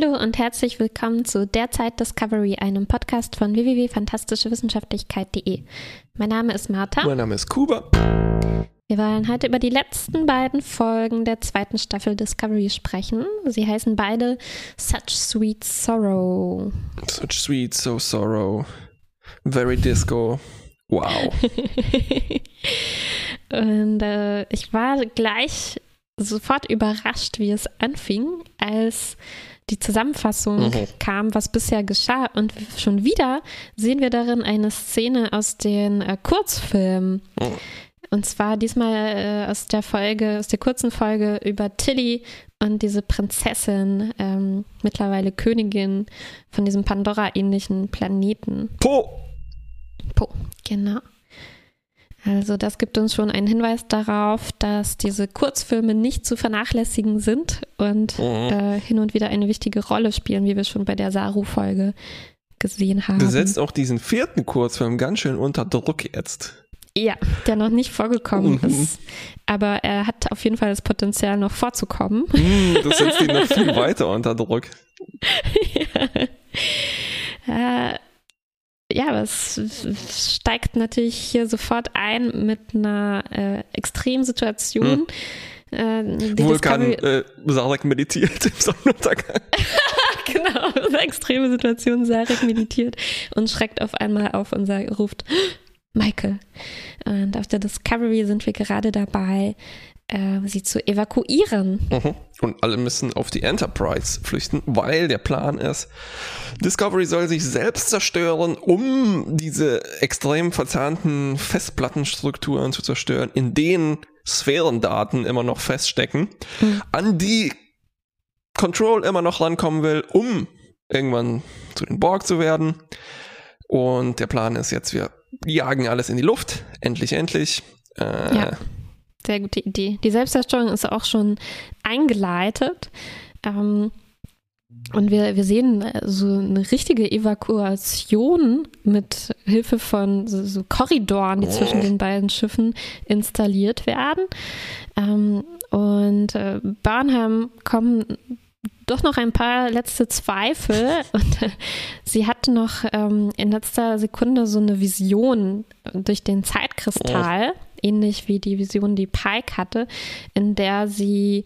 Hallo und herzlich willkommen zu Derzeit Discovery, einem Podcast von www.fantastischewissenschaftlichkeit.de. Mein Name ist Martha. Mein Name ist Kuba. Wir wollen heute über die letzten beiden Folgen der zweiten Staffel Discovery sprechen. Sie heißen beide Such Sweet Sorrow. Such Sweet So Sorrow. Very Disco. Wow. und äh, ich war gleich sofort überrascht, wie es anfing, als die Zusammenfassung mhm. kam, was bisher geschah. Und schon wieder sehen wir darin eine Szene aus den äh, Kurzfilmen. Mhm. Und zwar diesmal äh, aus der Folge, aus der kurzen Folge über Tilly und diese Prinzessin, ähm, mittlerweile Königin von diesem Pandora-ähnlichen Planeten. Po! Po, genau. Also das gibt uns schon einen Hinweis darauf, dass diese Kurzfilme nicht zu vernachlässigen sind und mhm. äh, hin und wieder eine wichtige Rolle spielen, wie wir schon bei der Saru-Folge gesehen haben. Du setzt auch diesen vierten Kurzfilm ganz schön unter Druck jetzt. Ja, der noch nicht vorgekommen mhm. ist. Aber er hat auf jeden Fall das Potenzial, noch vorzukommen. Mm, das setzt ihn noch viel weiter unter Druck. ja. Äh, ja, aber es steigt natürlich hier sofort ein mit einer äh, Extremsituation. Hm. Äh, Vulkan äh, Sarek meditiert im Sonnenuntergang. genau, extreme Situation, Sarek meditiert und schreckt auf einmal auf und sagt, ruft, Michael. Und auf der Discovery sind wir gerade dabei, äh, sie zu evakuieren. Mhm. Und alle müssen auf die Enterprise flüchten, weil der Plan ist, Discovery soll sich selbst zerstören, um diese extrem verzahnten Festplattenstrukturen zu zerstören, in denen Sphärendaten immer noch feststecken, mhm. an die Control immer noch rankommen will, um irgendwann zu den Borg zu werden. Und der Plan ist jetzt, wir jagen alles in die Luft. Endlich, endlich. Äh, ja, sehr gute Idee. Die Selbstzerstörung ist auch schon eingeleitet. Ähm, und wir, wir sehen äh, so eine richtige Evakuation mit Hilfe von so, so Korridoren, die zwischen den beiden Schiffen installiert werden. Ähm, und äh, Burnham kommen doch noch ein paar letzte Zweifel. Und äh, sie hatte noch ähm, in letzter Sekunde so eine Vision durch den Zeitkristall, oh. Ähnlich wie die Vision, die Pike hatte, in der sie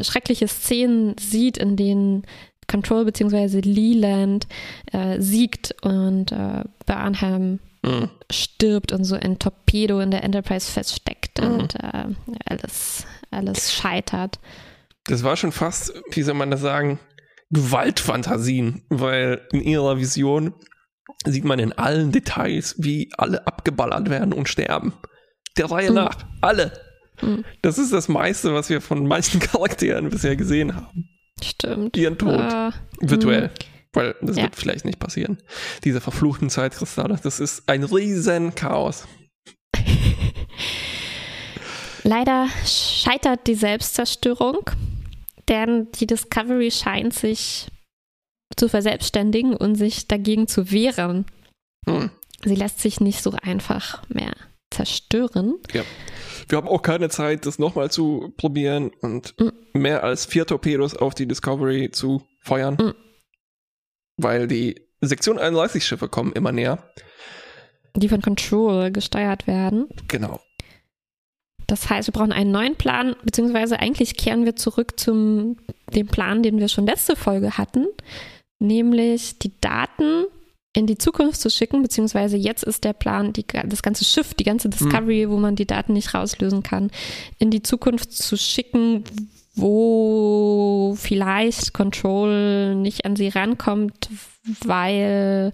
schreckliche Szenen sieht, in denen Control bzw. Leland äh, siegt und äh, Barnham mhm. stirbt und so ein Torpedo in der Enterprise feststeckt mhm. und äh, alles, alles scheitert das war schon fast, wie soll man das sagen, Gewaltfantasien, weil in ihrer Vision sieht man in allen Details, wie alle abgeballert werden und sterben. Der Reihe mhm. nach. Alle. Mhm. Das ist das meiste, was wir von manchen Charakteren bisher gesehen haben. Stimmt. Ihren Tod. Uh, Virtuell. Mh. Weil das ja. wird vielleicht nicht passieren. Diese verfluchten Zeitkristalle, das ist ein riesen Chaos. Leider scheitert die Selbstzerstörung denn die Discovery scheint sich zu verselbstständigen und sich dagegen zu wehren. Hm. Sie lässt sich nicht so einfach mehr zerstören. Ja. Wir haben auch keine Zeit, das nochmal zu probieren und mhm. mehr als vier Torpedos auf die Discovery zu feuern, mhm. weil die Sektion 31 Schiffe kommen immer näher. Die von Control gesteuert werden. Genau. Das heißt, wir brauchen einen neuen Plan, beziehungsweise eigentlich kehren wir zurück zum dem Plan, den wir schon letzte Folge hatten, nämlich die Daten in die Zukunft zu schicken, beziehungsweise jetzt ist der Plan, die, das ganze Schiff, die ganze Discovery, mhm. wo man die Daten nicht rauslösen kann, in die Zukunft zu schicken, wo vielleicht Control nicht an sie rankommt, weil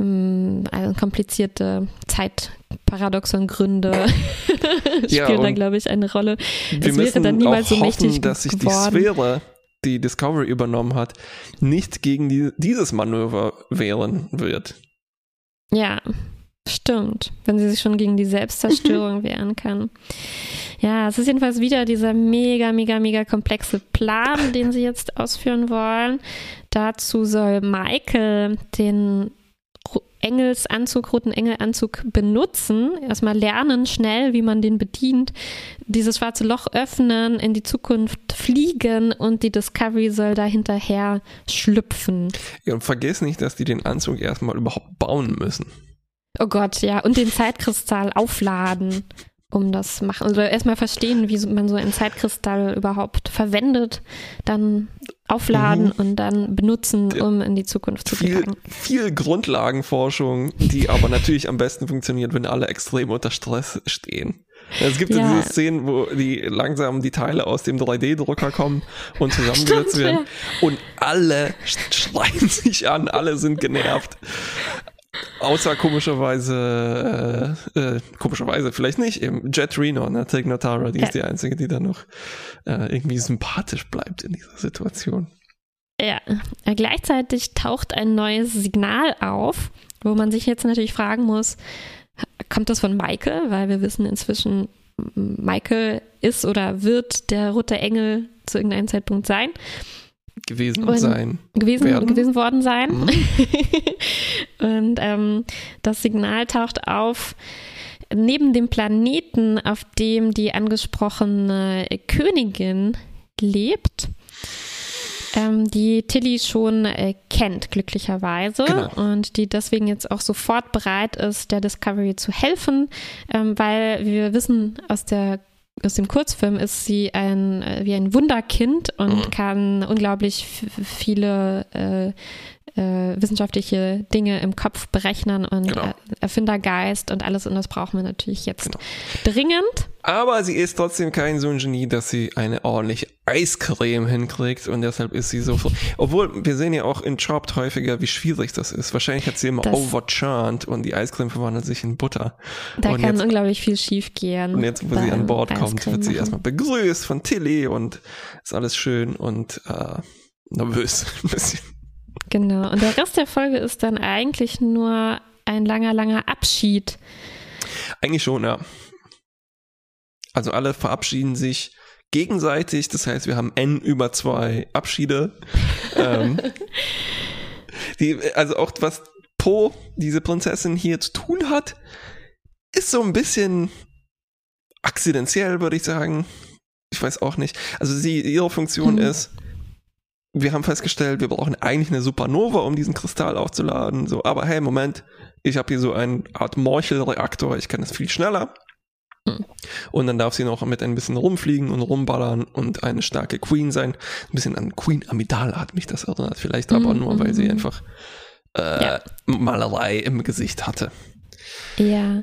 ähm, also komplizierte Zeitparadoxon-Gründe ja, spielen da, glaube ich, eine Rolle. Es wäre dann niemals so mächtig dass sich geworden. die Sphäre, die Discovery übernommen hat, nicht gegen die, dieses Manöver wehren wird. Ja, stimmt. Wenn sie sich schon gegen die Selbstzerstörung wehren kann. Ja, es ist jedenfalls wieder dieser mega, mega, mega komplexe Plan, den sie jetzt ausführen wollen. Dazu soll Michael den Engelsanzug, roten Engelanzug benutzen, erstmal lernen schnell, wie man den bedient, dieses schwarze Loch öffnen, in die Zukunft fliegen und die Discovery soll da hinterher schlüpfen. Ja, und vergiss nicht, dass die den Anzug erstmal überhaupt bauen müssen. Oh Gott, ja, und den Zeitkristall aufladen um das machen. Also erstmal verstehen, wie man so einen Zeitkristall überhaupt verwendet, dann aufladen mhm. und dann benutzen, um in die Zukunft zu viel, gelangen. Viel Grundlagenforschung, die aber natürlich am besten funktioniert, wenn alle extrem unter Stress stehen. Es gibt ja, diese Szenen, wo die langsam die Teile aus dem 3D-Drucker kommen und zusammengesetzt werden. Ja. Und alle schreien sich an, alle sind genervt. Außer komischerweise, äh, äh, komischerweise vielleicht nicht, eben Jet Reno, ne? Tig Notara, die ja. ist die einzige, die da noch äh, irgendwie sympathisch bleibt in dieser Situation. Ja, gleichzeitig taucht ein neues Signal auf, wo man sich jetzt natürlich fragen muss, kommt das von Michael? Weil wir wissen inzwischen, Michael ist oder wird der rote Engel zu irgendeinem Zeitpunkt sein gewesen und sein. Gewesen, werden. gewesen worden sein. Mhm. und ähm, das Signal taucht auf neben dem Planeten, auf dem die angesprochene Königin lebt. Ähm, die Tilly schon äh, kennt, glücklicherweise, genau. und die deswegen jetzt auch sofort bereit ist, der Discovery zu helfen, ähm, weil wir wissen aus der aus dem Kurzfilm ist sie ein äh, wie ein Wunderkind und mhm. kann unglaublich viele äh, äh, wissenschaftliche Dinge im Kopf berechnen und genau. Erfindergeist und alles und das brauchen wir natürlich jetzt genau. dringend. Aber sie ist trotzdem kein so ein Genie, dass sie eine ordentliche Eiscreme hinkriegt und deshalb ist sie so. Obwohl wir sehen ja auch in Chopped häufiger, wie schwierig das ist. Wahrscheinlich hat sie immer overchurned und die Eiscreme verwandelt sich in Butter. Da und kann jetzt, unglaublich viel schief gehen. Und jetzt, wo sie an Bord kommt, wird sie erstmal begrüßt von Tilly und ist alles schön und äh, nervös ein bisschen. Genau. Und der Rest der Folge ist dann eigentlich nur ein langer, langer Abschied. Eigentlich schon, ja. Also alle verabschieden sich gegenseitig. Das heißt, wir haben n über zwei Abschiede. ähm, die, also auch was Po, diese Prinzessin hier zu tun hat, ist so ein bisschen akzidentiell, würde ich sagen. Ich weiß auch nicht. Also sie, ihre Funktion hm. ist, wir haben festgestellt, wir brauchen eigentlich eine Supernova, um diesen Kristall aufzuladen. So, aber hey, Moment, ich habe hier so eine Art Morchelreaktor, ich kann das viel schneller. Hm. Und dann darf sie noch mit ein bisschen rumfliegen und rumballern und eine starke Queen sein. Ein bisschen an Queen Amidala hat mich das erinnert, vielleicht aber mhm. nur, weil sie hm. einfach äh, ja. Malerei im Gesicht hatte. Ja,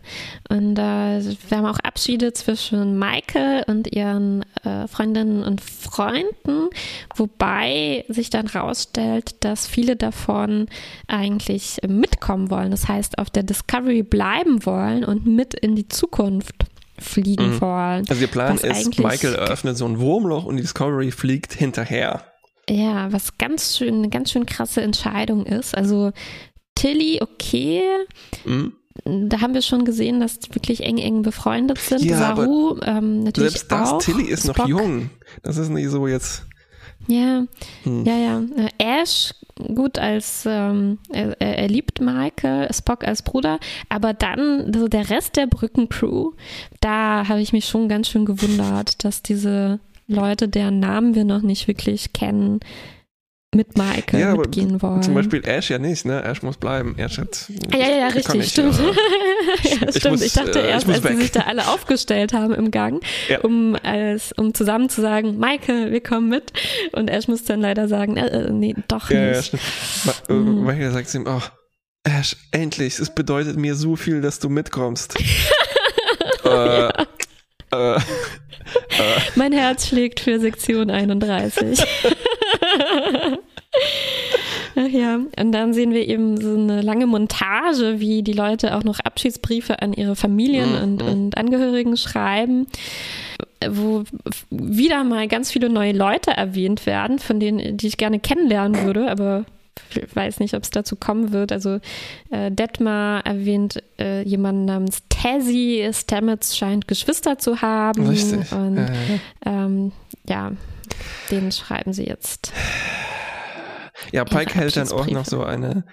und äh, wir haben auch Abschiede zwischen Michael und ihren äh, Freundinnen und Freunden, wobei sich dann rausstellt, dass viele davon eigentlich mitkommen wollen. Das heißt, auf der Discovery bleiben wollen und mit in die Zukunft fliegen mhm. wollen. Also ihr Plan ist, Michael eröffnet so ein Wurmloch und die Discovery fliegt hinterher. Ja, was ganz schön, eine ganz schön krasse Entscheidung ist. Also Tilly, okay. Mhm da haben wir schon gesehen, dass die wirklich eng, eng befreundet sind. Ja, Saru ähm, natürlich selbst das, auch. Tilly ist Spock. noch jung. Das ist nicht so jetzt. Ja, hm. ja, ja. Ash, gut als, ähm, er, er, liebt Michael, Spock als Bruder, aber dann, so der Rest der Brückencrew, da habe ich mich schon ganz schön gewundert, dass diese Leute, deren Namen wir noch nicht wirklich kennen, mit Michael ja, mitgehen wollen. Zum Beispiel Ash ja nicht, ne? Ash muss bleiben. Ash hat. Ja, ja, ja, richtig, nicht, stimmt. Ja, ja stimmt. Muss, ich dachte äh, erst, ich als weg. sie sich da alle aufgestellt haben im Gang, ja. um, als, um zusammen zu sagen, Michael, wir kommen mit. Und Ash muss dann leider sagen, äh, äh nee, doch nicht. Ja, stimmt. Ma mhm. Michael sagt ihm, oh, Ash, endlich, es bedeutet mir so viel, dass du mitkommst. äh, äh, mein Herz schlägt für Sektion 31. Ach ja, und dann sehen wir eben so eine lange Montage, wie die Leute auch noch Abschiedsbriefe an ihre Familien mhm. und, und Angehörigen schreiben, wo wieder mal ganz viele neue Leute erwähnt werden, von denen, die ich gerne kennenlernen würde, aber ich weiß nicht, ob es dazu kommen wird. Also äh, Detmar erwähnt äh, jemanden namens Tassie. Stamets scheint Geschwister zu haben. Richtig. Und ja, ähm, ja den schreiben sie jetzt. Ja, Pike hält dann auch noch so eine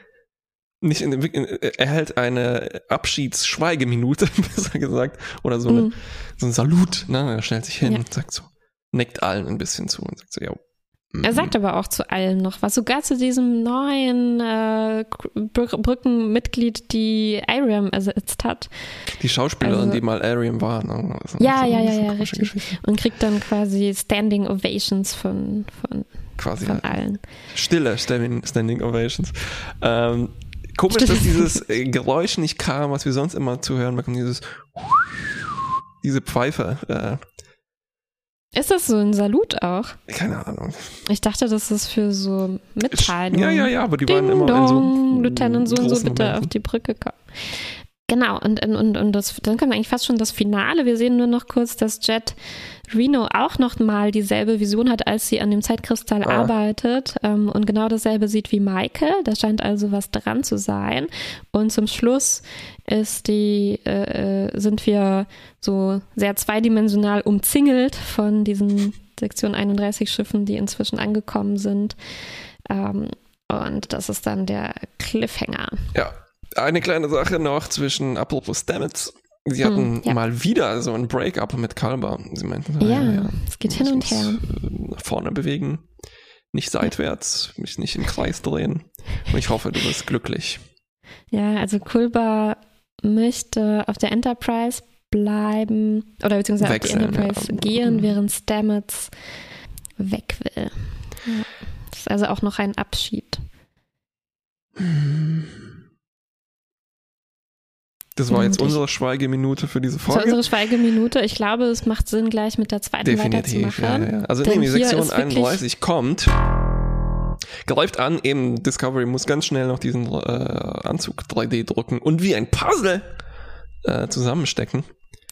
nicht in, in, er hält eine Abschiedsschweigeminute, besser gesagt, oder so, eine, Mhm. so ein Salut, ne? Er stellt sich hin Ja. und sagt so, neckt allen ein bisschen zu und sagt so, ja. Er sagt aber auch zu allen noch was, sogar zu diesem neuen äh, Br Brückenmitglied, die Ariam ersetzt hat. die Schauspielerin, also- die mal Ariam war. Ne? Ja, so ja, ja, ja, richtig. Geschichte. Und kriegt dann quasi Standing Ovations von, von, Quasi von ja. allen. stille Standing, Standing Ovations. Ähm, komisch, Stille. dass dieses äh, Geräusch nicht kam, was wir sonst immer zu hören bekommen, dieses diese Pfeife. Ist das so ein Salut auch? Keine Ahnung. Ich dachte, das ist für so Mitteilungen. Ja, ja, ja, aber die waren Ding immer in so dong, Lieutenant so und so bitte Momenten. auf die Brücke kommen. Genau, und, und, und, das, dann kommt eigentlich fast schon das Finale. Wir sehen nur noch kurz, dass Jet Reno auch noch mal dieselbe Vision hat, als sie an dem Zeitkristall Ah. arbeitet ähm, und genau dasselbe sieht wie Michael. Da scheint also was dran zu sein. Und zum Schluss ist die, äh, äh, sind wir so sehr zweidimensional umzingelt von diesen Sektion 31 Schiffen, die inzwischen angekommen sind. Ähm, und das ist dann der Cliffhanger. Ja, eine kleine Sache noch zwischen apropos Stamets. Sie hatten Hm, ja. mal wieder so ein Break-up mit Kalber. Sie meinten, so, Ja, es geht hin und her. Nach vorne bewegen, nicht seitwärts, mich nicht im Kreis drehen. Und ich hoffe, du bist glücklich. Ja, also Kulba möchte auf der Enterprise bleiben oder beziehungsweise Wechseln, auf die Enterprise ja. gehen, während Stamets weg will. Ja. Das ist also auch noch ein Abschied. Das war jetzt ich- unsere Schweigeminute für diese Das war Folge. unsere Schweigeminute. Ich glaube, es macht Sinn, gleich mit der zweiten Definitiv, ja, ja. Also Denn nee, die Sektion ist wirklich- 31 kommt, greift an, eben Discovery muss ganz schnell noch diesen äh, Anzug 3D drucken und wie ein Puzzle äh, zusammenstecken.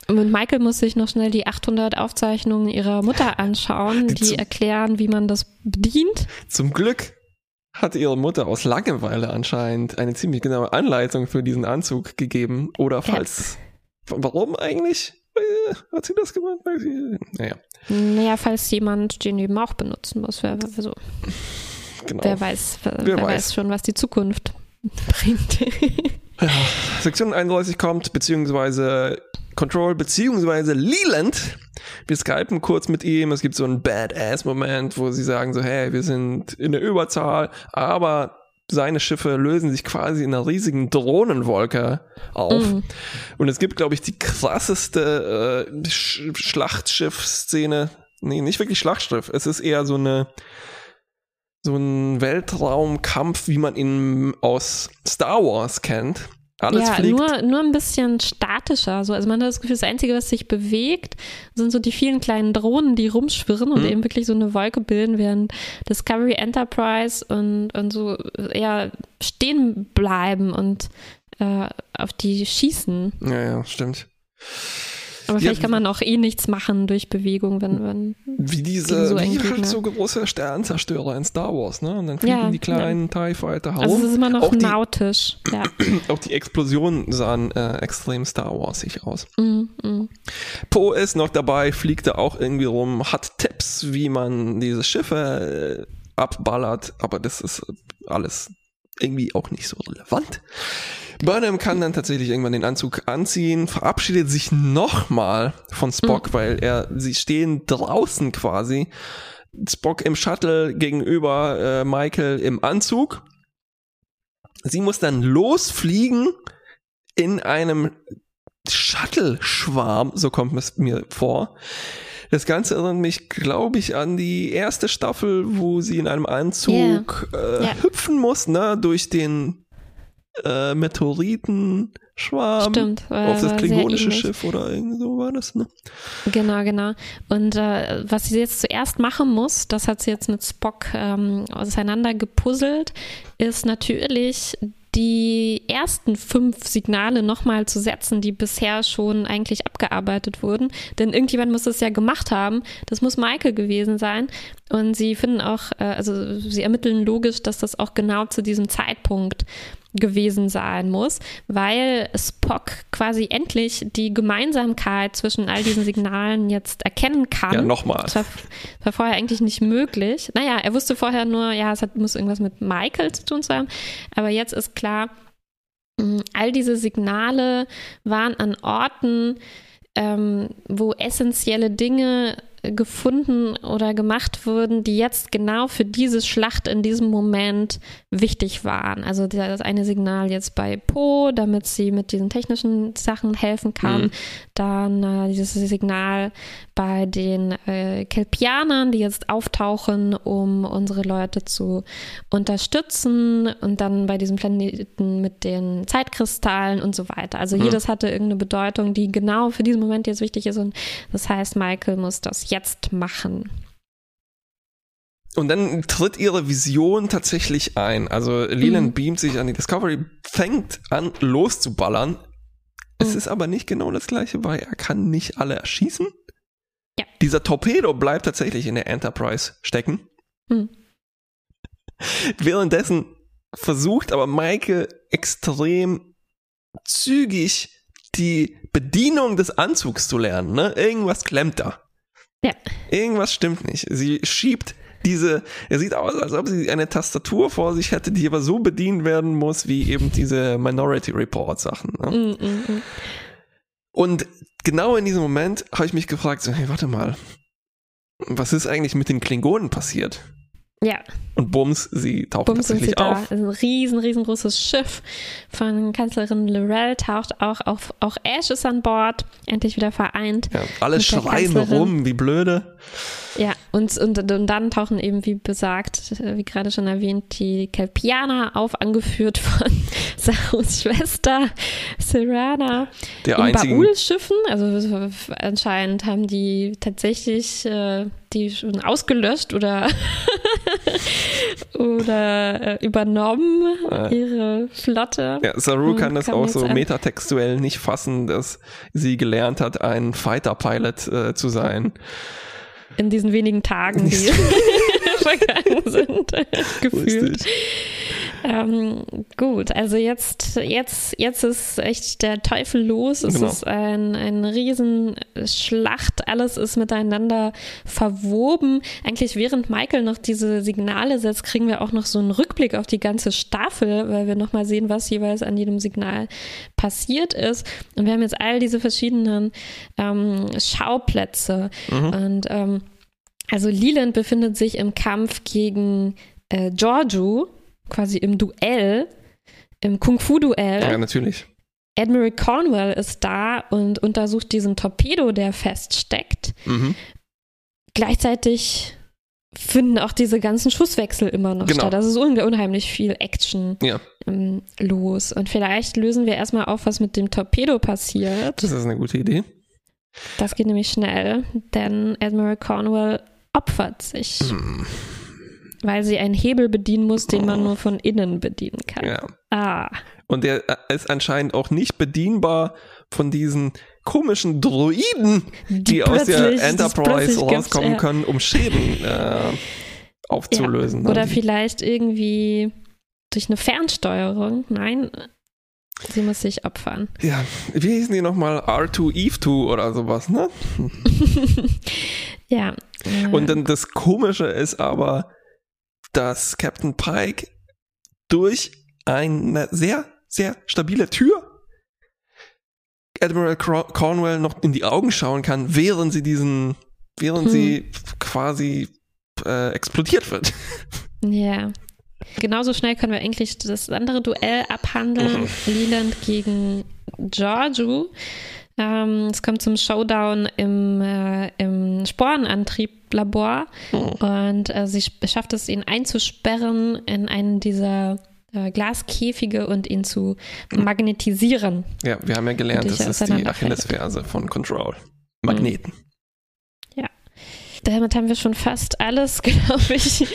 Und Michael muss sich noch schnell die 800 Aufzeichnungen ihrer Mutter anschauen, Die die erklären, wie man das bedient. Zum Glück hatte ihre Mutter aus Langeweile anscheinend eine ziemlich genaue Anleitung für diesen Anzug gegeben. Oder falls, warum eigentlich? Äh, Hat sie das gemacht? Naja, Naja, falls jemand den eben auch benutzen muss. Wer, so, genau. wer, weiß, wer, Wer wer weiß. weiß schon, was die Zukunft bringt. Sektion 31 kommt, beziehungsweise Control, beziehungsweise Leland. Wir skypen kurz mit ihm. Es gibt so einen Badass-Moment, wo sie sagen so, hey, wir sind in der Überzahl, aber seine Schiffe lösen sich quasi in einer riesigen Drohnenwolke auf. Mhm. Und es gibt, glaube ich, die krasseste äh, Sch Schlachtschiff-Szene. Nee, nicht wirklich Schlachtschiff. Es ist eher so eine so ein Weltraumkampf, wie man ihn aus Star Wars kennt. Alles ja, fliegt. nur, nur ein bisschen statischer. So. Also man hat das Gefühl, das Einzige, was sich bewegt, sind so die vielen kleinen Drohnen, die rumschwirren und Mhm. eben wirklich so eine Wolke bilden, während Discovery Enterprise und, und so eher stehen bleiben und äh, auf die schießen. ja, ja, stimmt. Aber Ja, vielleicht kann man auch eh nichts machen durch Bewegung, wenn, wenn Wie diese, so wie halt so große Sternzerstörer in Star Wars, ne? Und dann fliegen Ja, die kleinen TIE Fighter herum. also es ist immer noch auch, die, nautisch. Ja. auch die Explosionen sahen äh, extrem Star Warsig aus. Mm, mm. Poe ist noch dabei, fliegt da auch irgendwie rum, hat Tipps, wie man diese Schiffe äh, abballert, aber das ist alles irgendwie auch nicht so relevant. Burnham kann dann tatsächlich irgendwann den Anzug anziehen, verabschiedet sich nochmal von Spock, weil er, sie stehen draußen quasi. Spock im Shuttle gegenüber äh, Michael im Anzug. Sie muss dann losfliegen in einem Shuttle-Schwarm, so kommt es mir vor. Das Ganze erinnert mich, glaube ich, an die erste Staffel, wo sie in einem Anzug äh, Ja. hüpfen muss, ne, durch den äh, Meteoritenschwarm Stimmt. auf das klingonische. Schiff oder irgend so war das, ne? Genau, genau. Und äh, was sie jetzt zuerst machen muss, das hat sie jetzt mit Spock ähm, auseinander gepuzzelt, ist natürlich die ersten fünf Signale nochmal zu setzen, die bisher schon eigentlich abgearbeitet wurden. Denn irgendjemand muss das ja gemacht haben. Das muss Michael gewesen sein. Und sie finden auch, äh, also sie ermitteln logisch, dass das auch genau zu diesem Zeitpunkt gewesen sein muss, weil Spock quasi endlich die Gemeinsamkeit zwischen all diesen Signalen jetzt erkennen kann. Ja, nochmal. Das war, war vorher eigentlich nicht möglich. Naja, er wusste vorher nur, ja, es hat, muss irgendwas mit Michael zu tun haben. Aber jetzt ist klar, Mm, all diese Signale waren an Orten, ähm, wo essentielle Dinge gefunden oder gemacht wurden, die jetzt genau für diese Schlacht in diesem Moment wichtig waren. Also das eine Signal jetzt bei Po, damit sie mit diesen technischen Sachen helfen kann. Mhm. Dann äh, dieses Signal bei den äh, Kelpianern, die jetzt auftauchen, um unsere Leute zu unterstützen. Und dann bei diesem Planeten mit den Zeitkristallen und so weiter. Also mhm. jedes hatte irgendeine Bedeutung, die genau für diesen Moment jetzt wichtig ist. Und das heißt, Michael muss das jetzt machen. Und dann tritt ihre Vision tatsächlich ein. Also Leland mhm. beamt sich an die Discovery, fängt an loszuballern. Es mhm. ist aber nicht genau das gleiche, weil er kann nicht alle erschießen. Ja. Dieser Torpedo bleibt tatsächlich in der Enterprise stecken. Mhm. Währenddessen versucht aber Michael extrem zügig die Bedienung des Anzugs zu lernen. Ne? Irgendwas klemmt da. Ja. Irgendwas stimmt nicht. Sie schiebt diese, er sieht aus, als ob sie eine Tastatur vor sich hätte, die aber so bedient werden muss, wie eben diese Minority Report Sachen. Ne? Mm, mm, mm. Und genau in diesem Moment habe ich mich gefragt, so, hey, warte mal, was ist eigentlich mit den Klingonen passiert? Ja. Und Bums, sie taucht Bums tatsächlich sie auf. Da. Ein riesen, riesengroßes Schiff von Kanzlerin Lorel taucht auch auf. Auch Ash ist an Bord, endlich wieder vereint. Ja, alle schreien rum, wie blöde. Ja, und, und, und dann tauchen eben, wie besagt, wie gerade schon erwähnt, die Kelpianer auf, angeführt von Sahus Schwester Serana. Der in Baul-Schiffen. Also anscheinend haben die tatsächlich äh, die schon ausgelöscht oder, oder äh, übernommen, äh. ihre Flotte. Ja, Saru kann das auch so metatextuell nicht fassen, dass sie gelernt hat, ein Fighter-Pilot äh, zu sein in diesen wenigen Tagen, die vergangen sind, gefühlt. Ähm, gut, also jetzt, jetzt, jetzt ist echt der Teufel los. Es genau. ist ein, ein Riesenschlacht. Alles ist miteinander verwoben. Eigentlich während Michael noch diese Signale setzt, kriegen wir auch noch so einen Rückblick auf die ganze Staffel, weil wir nochmal sehen, was jeweils an jedem Signal passiert ist. Und wir haben jetzt all diese verschiedenen ähm, Schauplätze. Mhm. Und ähm, also Leland befindet sich im Kampf gegen äh, Giorgio, quasi im Duell, im Kung-Fu-Duell. Ja, natürlich. Admiral Cornwell ist da und untersucht diesen Torpedo, der feststeckt. Mhm. Gleichzeitig finden auch diese ganzen Schusswechsel immer noch genau. statt. Das ist unheimlich viel Action ja. ähm, los. Und vielleicht lösen wir erstmal auf, was mit dem Torpedo passiert. Das ist eine gute Idee. Das geht nämlich schnell, denn Admiral Cornwell opfert sich. Hm weil sie einen Hebel bedienen muss, den man nur von innen bedienen kann. Ja. Ah. Und der ist anscheinend auch nicht bedienbar von diesen komischen Droiden, die, die aus der Enterprise rauskommen ja. können, um Schäden äh, aufzulösen. Ja. Oder ne? vielleicht irgendwie durch eine Fernsteuerung. Nein, sie muss sich opfern. Ja, wie hießen die nochmal? R2, Eve 2 oder sowas, ne? ja. Und dann das Komische ist aber, dass Captain Pike durch eine sehr, sehr stabile Tür Admiral Cornwell noch in die Augen schauen kann, während sie diesen, während hm. sie quasi äh, explodiert wird. Ja. Genauso schnell können wir eigentlich das andere Duell abhandeln. Mhm. Leland gegen Giorgio. Ähm, es kommt zum Showdown im, äh, im Sporenantrieblabor oh. und äh, sie schafft es, ihn einzusperren in einen dieser äh, Glaskäfige und ihn zu magnetisieren. Ja, wir haben ja gelernt, das ist die Achillesferse von Control. Magneten. Ja. Damit haben wir schon fast alles, glaube ich,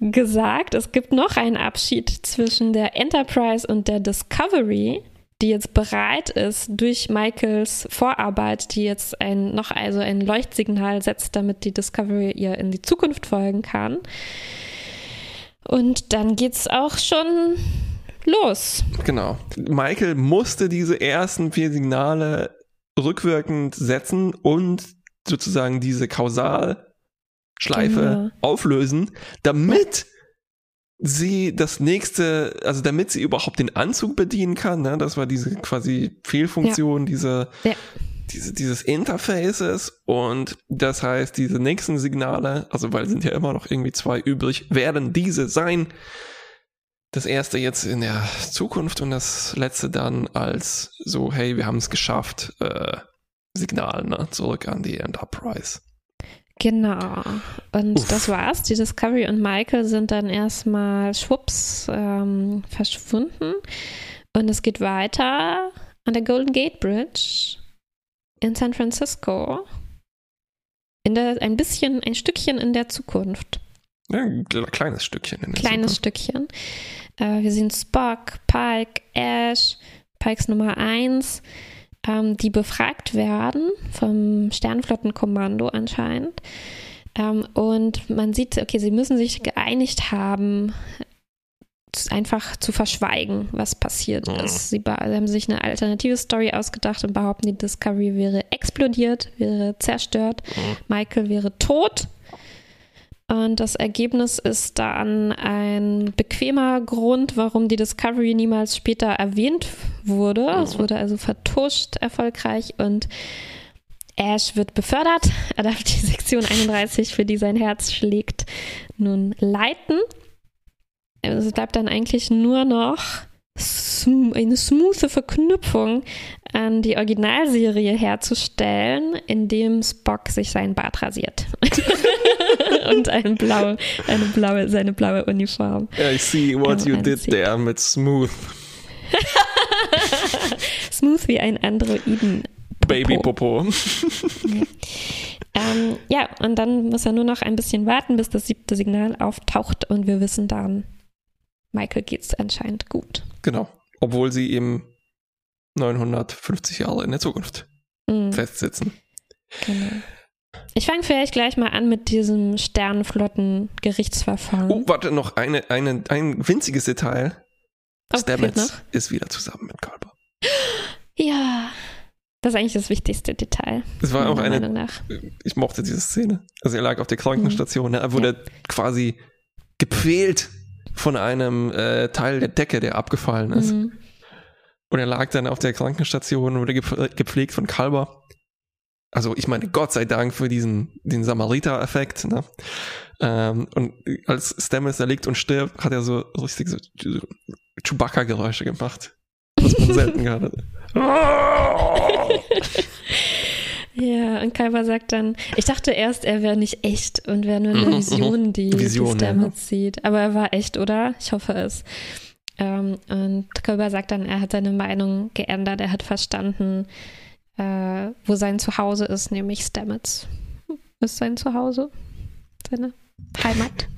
gesagt. Es gibt noch einen Abschied zwischen der Enterprise und der Discovery die jetzt bereit ist, durch Michaels Vorarbeit, die jetzt ein, noch also ein Leuchtsignal setzt, damit die Discovery ihr in die Zukunft folgen kann. Und dann geht's auch schon los. Genau. Michael musste diese ersten vier Signale rückwirkend setzen und sozusagen diese Kausalschleife genau. auflösen, damit sie das nächste, also damit sie überhaupt den Anzug bedienen kann, ne, das war diese quasi Fehlfunktion, ja. diese, ja. diese, dieses Interfaces und das heißt, diese nächsten Signale, also weil sind ja immer noch irgendwie zwei übrig, werden diese sein. Das erste jetzt in der Zukunft und das letzte dann als so, hey, wir haben es geschafft, äh, Signal ne, zurück an die Enterprise. Genau. Und Uff. das war's. Die Discovery und Michael sind dann erstmal schwupps ähm, verschwunden. Und es geht weiter an der Golden Gate Bridge in San Francisco. In der, ein bisschen, ein Stückchen in der Zukunft. Ja, ein kleines Stückchen in der Kleines Zukunft. Stückchen. Äh, wir sehen Spock, Pike, Ash, Pikes Nummer 1 ähm, die befragt werden vom Sternflottenkommando anscheinend. Ähm, und man sieht, okay, sie müssen sich geeinigt haben, einfach zu verschweigen, was passiert mhm. ist. Sie, haben sich eine alternative Story ausgedacht und behaupten, die Discovery wäre explodiert, wäre zerstört, mhm. Michael wäre tot und das Ergebnis ist dann ein bequemer Grund, warum die Discovery niemals später erwähnt wurde. Mhm. Es wurde also vertuscht erfolgreich und Ash wird befördert. Er darf die Sektion 31, für die sein Herz schlägt, nun leiten. Es bleibt dann eigentlich nur noch eine smoothe Verknüpfung an die Originalserie herzustellen, indem Spock sich seinen Bart rasiert. und eine blaue, eine blaue, seine blaue Uniform. I see what you did there mit smooth. smooth wie ein Androiden. Baby Popo. ähm, ja, und dann muss er nur noch ein bisschen warten, bis das siebte Signal auftaucht und wir wissen dann, Michael geht's anscheinend gut. Genau. Obwohl sie eben 950 Jahre in der Zukunft mhm. festsitzen. Genau. Ich fange vielleicht gleich mal an mit diesem Sternenflotten-Gerichtsverfahren. Oh, warte, noch eine, eine, ein winziges Detail. Oh, Stamets ist wieder zusammen mit Kalber. Ja, das ist eigentlich das wichtigste Detail. Es war auch eine. Ich mochte diese Szene. Also er lag auf der Krankenstation, mhm. er wurde ja. quasi gepfählt von einem äh, Teil der Decke, der abgefallen ist. Mhm. Und er lag dann auf der Krankenstation und wurde gepflegt von Kalber. Also ich meine, Gott sei Dank für diesen den Samariter-Effekt. Ne? Ähm, und als Stamets da liegt und stirbt, hat er so richtig so Chewbacca-Geräusche gemacht. Was man selten gehört hat. Ja, und Kalber sagt dann, ich dachte erst, er wäre nicht echt und wäre nur eine mhm, Vision, mhm. die, Vision, die Stamets ja. sieht. Aber er war echt, oder? Ich hoffe es. Ähm, und Kalber sagt dann, er hat seine Meinung geändert, er hat verstanden, äh, wo sein Zuhause ist, nämlich Stamets. Ist sein Zuhause, seine Heimat.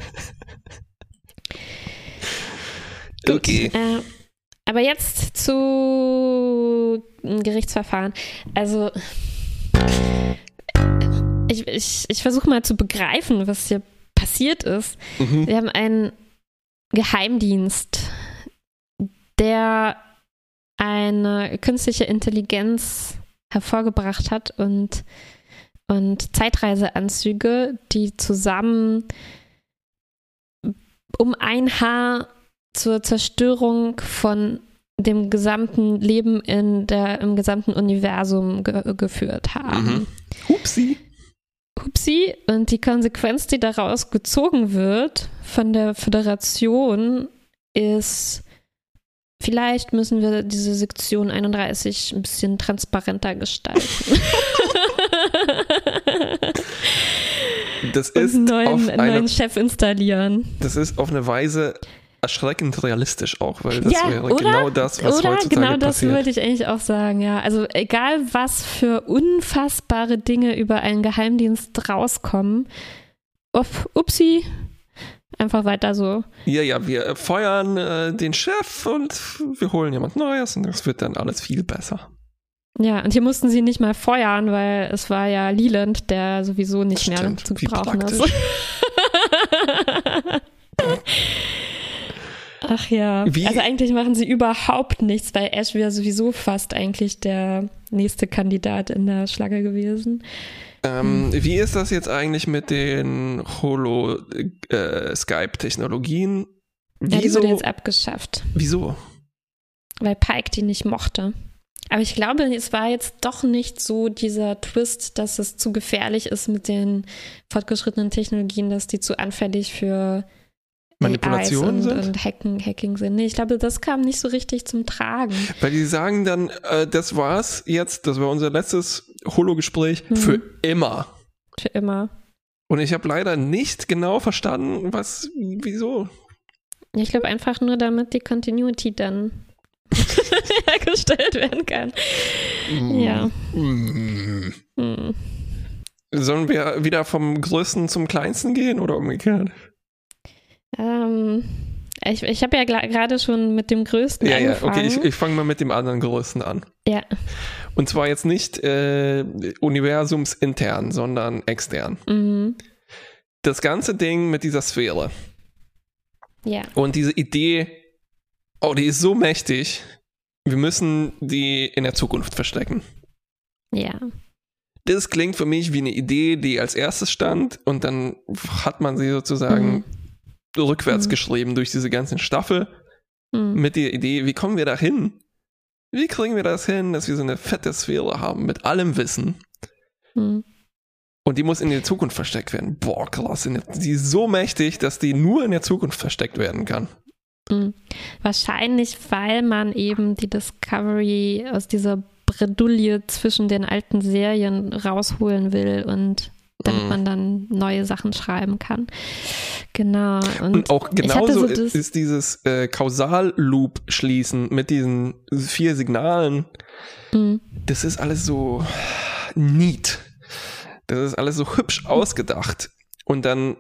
okay. Gut, äh, aber jetzt zu Gerichtsverfahren. Also ich, ich, ich versuche mal zu begreifen, was hier passiert ist. Mhm. Wir haben einen Geheimdienst, der eine künstliche Intelligenz hervorgebracht hat und, und Zeitreiseanzüge, die zusammen um ein Haar zur Zerstörung von dem gesamten Leben in der, im gesamten Universum ge geführt haben. Mhm. Hupsi. Hupsi. Und die Konsequenz, die daraus gezogen wird von der Föderation, ist, vielleicht müssen wir diese Sektion 31 ein bisschen transparenter gestalten. das ist neuen, auf eine, neuen Chef installieren. Das ist auf eine Weise erschreckend realistisch auch, weil das ja, wäre oder? genau das, was oder? heutzutage genau das passiert. würde ich eigentlich auch sagen, ja. Also egal, was für unfassbare Dinge über einen Geheimdienst rauskommen, uff, upsi, einfach weiter so. Ja, ja, wir feuern äh, den Chef und wir holen jemand Neues und das wird dann alles viel besser. Ja, und hier mussten sie nicht mal feuern, weil es war ja Leland, der sowieso nicht mehr zu gebrauchen ist. Ach ja. Wie? Also eigentlich machen sie überhaupt nichts, weil Ash wäre sowieso fast eigentlich der nächste Kandidat in der Schlange gewesen. Ähm, hm. Wie ist das jetzt eigentlich mit den Holo-Skype-Technologien? Ja, die Wieso? wurde jetzt abgeschafft, Wieso? weil Pike die nicht mochte. Aber ich glaube, es war jetzt doch nicht so dieser Twist, dass es zu gefährlich ist mit den fortgeschrittenen Technologien, dass die zu anfällig für Manipulationen AIs und, sind? und Hacken, Hacking sind. Nee, ich glaube, das kam nicht so richtig zum Tragen. Weil die sagen dann, äh, das war's jetzt, das war unser letztes Holo-Gespräch Mhm. für immer. Für immer. Und ich habe leider nicht genau verstanden, was, wieso. Ich glaube einfach nur, damit die Continuity dann hergestellt werden kann. Ja. Mm. Hm. Sollen wir wieder vom Größten zum Kleinsten gehen oder umgekehrt? Ähm, ich ich habe ja gerade schon mit dem Größten Ja, ja, angefangen. okay, ich, ich fange mal mit dem anderen Größten an. ja. Und zwar jetzt nicht äh, universumsintern, sondern extern. Mhm. Das ganze Ding mit dieser Sphäre Ja. und diese Idee, oh, die ist so mächtig, wir müssen die in der Zukunft verstecken. Ja. Das klingt für mich wie eine Idee, die als erstes stand und dann hat man sie sozusagen rückwärts Mhm. geschrieben durch diese ganzen Staffel Mhm. mit der Idee, wie kommen wir da hin? Wie kriegen wir das hin, dass wir so eine fette Sphäre haben mit allem Wissen Mhm. und die muss in der Zukunft versteckt werden? Boah, krass. Die ist so mächtig, dass die nur in der Zukunft versteckt werden kann. Mhm. Wahrscheinlich, weil man eben die Discovery aus dieser Bredouille zwischen den alten Serien rausholen will und damit Mhm. man dann neue Sachen schreiben kann. Genau. Und, Und auch genauso so ist, ist dieses äh, Kausalloop schließen mit diesen vier Signalen. Mhm. Das ist alles so neat. Das ist alles so hübsch ausgedacht. Und dann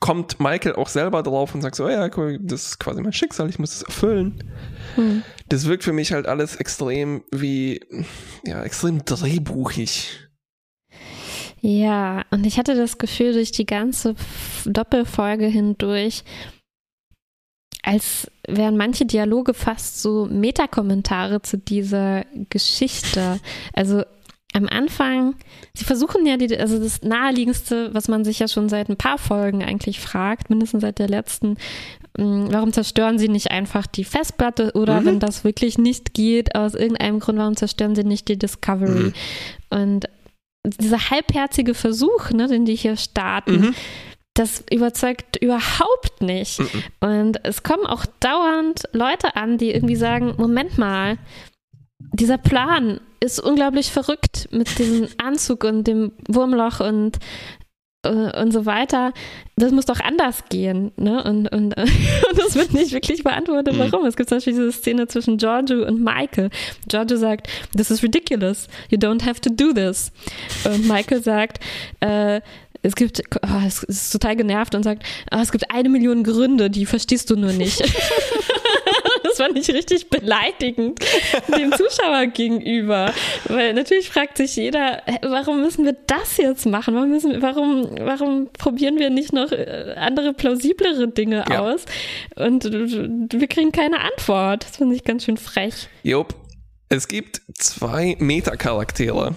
kommt Michael auch selber drauf und sagt so, ja, cool, das ist quasi mein Schicksal, ich muss es erfüllen. Mhm. Das wirkt für mich halt alles extrem wie, ja, extrem drehbuchig. Ja, und ich hatte das Gefühl durch die ganze Doppelfolge hindurch, als wären manche Dialoge fast so Metakommentare zu dieser Geschichte. Also am Anfang, sie versuchen ja, die, also das Naheliegendste, was man sich ja schon seit ein paar Folgen eigentlich fragt, mindestens seit der letzten, mh, warum zerstören sie nicht einfach die Festplatte oder Mhm. wenn das wirklich nicht geht, aus irgendeinem Grund, warum zerstören sie nicht die Discovery? Mhm. Und dieser halbherzige Versuch, ne, den die hier starten, Mhm. das überzeugt überhaupt nicht. Mhm. Und es kommen auch dauernd Leute an, die irgendwie sagen, Moment mal, dieser Plan ist unglaublich verrückt mit diesem Anzug und dem Wurmloch und äh, und so weiter. Das muss doch anders gehen. Ne? Und, und, und das wird nicht wirklich beantwortet, Mhm. warum. Es gibt zum Beispiel diese Szene zwischen Giorgio und Michael. Giorgio sagt, this is ridiculous. You don't have to do this. Und Michael sagt, äh, es gibt, oh, es ist total genervt und sagt, ah, es gibt eine Million Gründe, die verstehst du nur nicht. das fand ich richtig beleidigend dem Zuschauer gegenüber. Weil natürlich fragt sich jeder, warum müssen wir das jetzt machen? Warum, müssen, warum, warum probieren wir nicht noch äh, andere, plausiblere Dinge Ja. aus? Und wir kriegen keine Antwort. Das finde ich ganz schön frech. Jupp. Es gibt zwei Meta-Charaktere,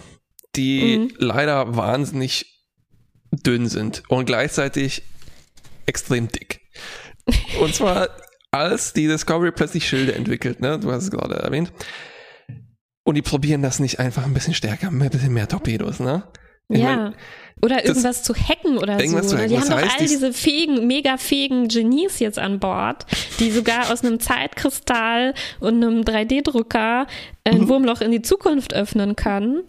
die Mhm. leider wahnsinnig dünn sind und gleichzeitig extrem dick. Und zwar, als die Discovery plötzlich Schilde entwickelt, ne? Du hast es gerade erwähnt. Und die probieren das nicht einfach ein bisschen stärker, ein bisschen mehr Torpedos, ne? Ich ja. mein, oder irgendwas zu hacken oder so. ne? hacken. Die Das haben doch all die- diese fähigen, mega fähigen Genies jetzt an Bord, die sogar aus einem Zeitkristall und einem 3D-Drucker ein Mhm. Wurmloch in die Zukunft öffnen kann.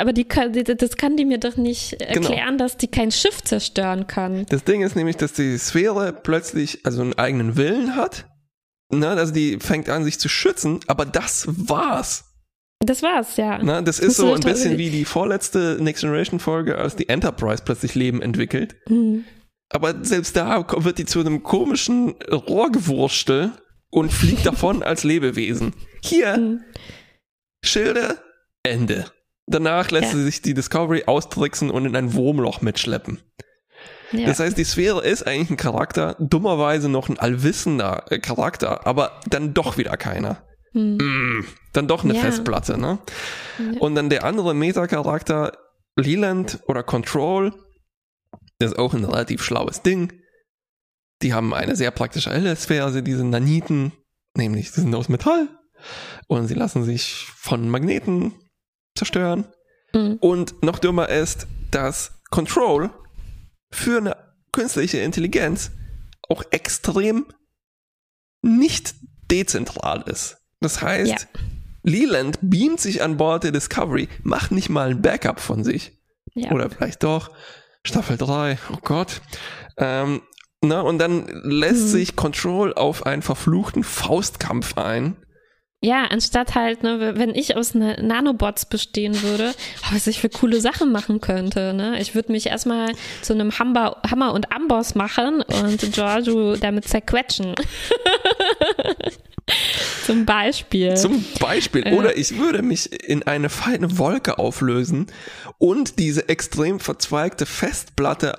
Aber die das kann die mir doch nicht Genau. erklären, dass die kein Schiff zerstören kann. Das Ding ist nämlich, dass die Sphäre plötzlich also einen eigenen Willen hat. Ne? Also die fängt an, sich zu schützen, aber das war's. Das war's, ja. Ne? Das ist Musst du so ein bisschen wie die vorletzte Next Generation Folge, als die Enterprise plötzlich Leben entwickelt. Hm. Aber selbst da wird die zu einem komischen Rohrgewurstel und fliegt davon als Lebewesen. Hier, Hm. Schilde, Ende. Danach lässt Ja. sie sich die Discovery austricksen und in ein Wurmloch mitschleppen. Ja. Das heißt, die Sphäre ist eigentlich ein Charakter, dummerweise noch ein allwissender äh, Charakter, aber dann doch wieder keiner. Hm. Mm, dann doch eine Ja. Festplatte, ne? Und dann der andere Meta-Charakter, Leland oder Control, das ist auch ein relativ schlaues Ding. die haben eine sehr praktische LS-Sphäre, also diese Naniten, nämlich sie sind aus Metall und sie lassen sich von Magneten zerstören. Mhm. Und noch dümmer ist, dass Control für eine künstliche Intelligenz auch extrem nicht dezentral ist. Das heißt, Ja. Leland beamt sich an Bord der Discovery, macht nicht mal ein Backup von sich. Ja. Oder vielleicht doch. Staffel 3, oh Gott. Ähm, na, und dann lässt Mhm. sich Control auf einen verfluchten Faustkampf ein. Ja, anstatt halt, ne, wenn ich aus na Nanobots bestehen würde, was ich für coole Sachen machen könnte. Ne? Ich würde mich erstmal zu einem Hammer, Hammer und Amboss machen und Giorgio damit zerquetschen. Zum Beispiel. Zum Beispiel. Oder ich würde mich in eine feine Wolke auflösen und diese extrem verzweigte Festplatte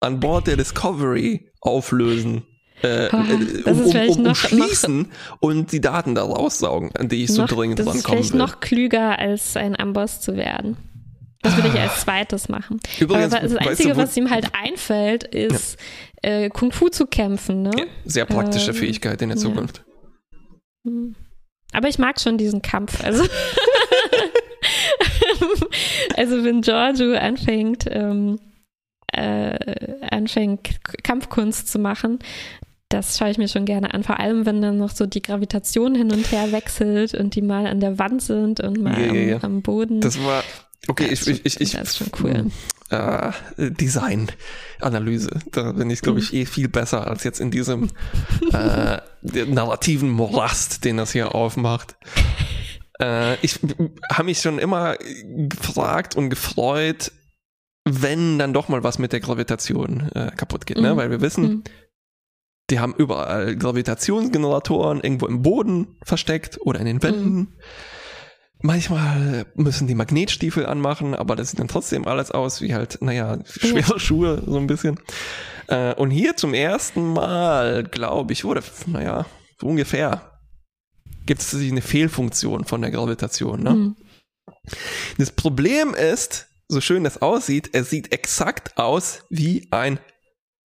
an Bord der Discovery auflösen. Äh, Ah, äh, das um, ist um, vielleicht um, noch- umschließen und die Daten da raussaugen, an die ich so noch, dringend das ist vielleicht will. noch klüger, als ein Amboss zu werden. Das würde ich als zweites machen. Übrigens, Aber das Einzige, du, was ihm halt einfällt, ist äh, Kung Fu zu kämpfen. Ne? Ja, sehr praktische Ähm, Fähigkeit in der ja. Zukunft. Aber ich mag schon diesen Kampf. Also, also wenn Giorgio anfängt, ähm, äh, anfängt, Kampfkunst zu machen, das schaue ich mir schon gerne an. Vor allem, wenn dann noch so die Gravitation hin und her wechselt und die mal an der Wand sind und mal Ja, ja, ja. Am, am Boden. Das war, okay, das ich, ich, ich, das ist schon cool. äh, Design-Analyse. Da bin ich, glaube ich, eh viel besser als jetzt in diesem äh, narrativen Morast, den das hier aufmacht. Äh, ich habe mich schon immer gefragt und gefreut, wenn dann doch mal was mit der Gravitation äh, kaputt geht, ne? Mhm. Weil wir wissen, Mhm. Die haben überall Gravitationsgeneratoren irgendwo im Boden versteckt oder in den Wänden. Manchmal müssen die Magnetstiefel anmachen, aber das sieht dann trotzdem alles aus wie halt, naja, schwere Schuhe, so ein bisschen. Äh, und hier zum ersten Mal, glaube ich, oder, naja, so ungefähr, gibt es eine Fehlfunktion von der Gravitation. Ne? Mhm. Das Problem ist, so schön das aussieht, es sieht exakt aus wie ein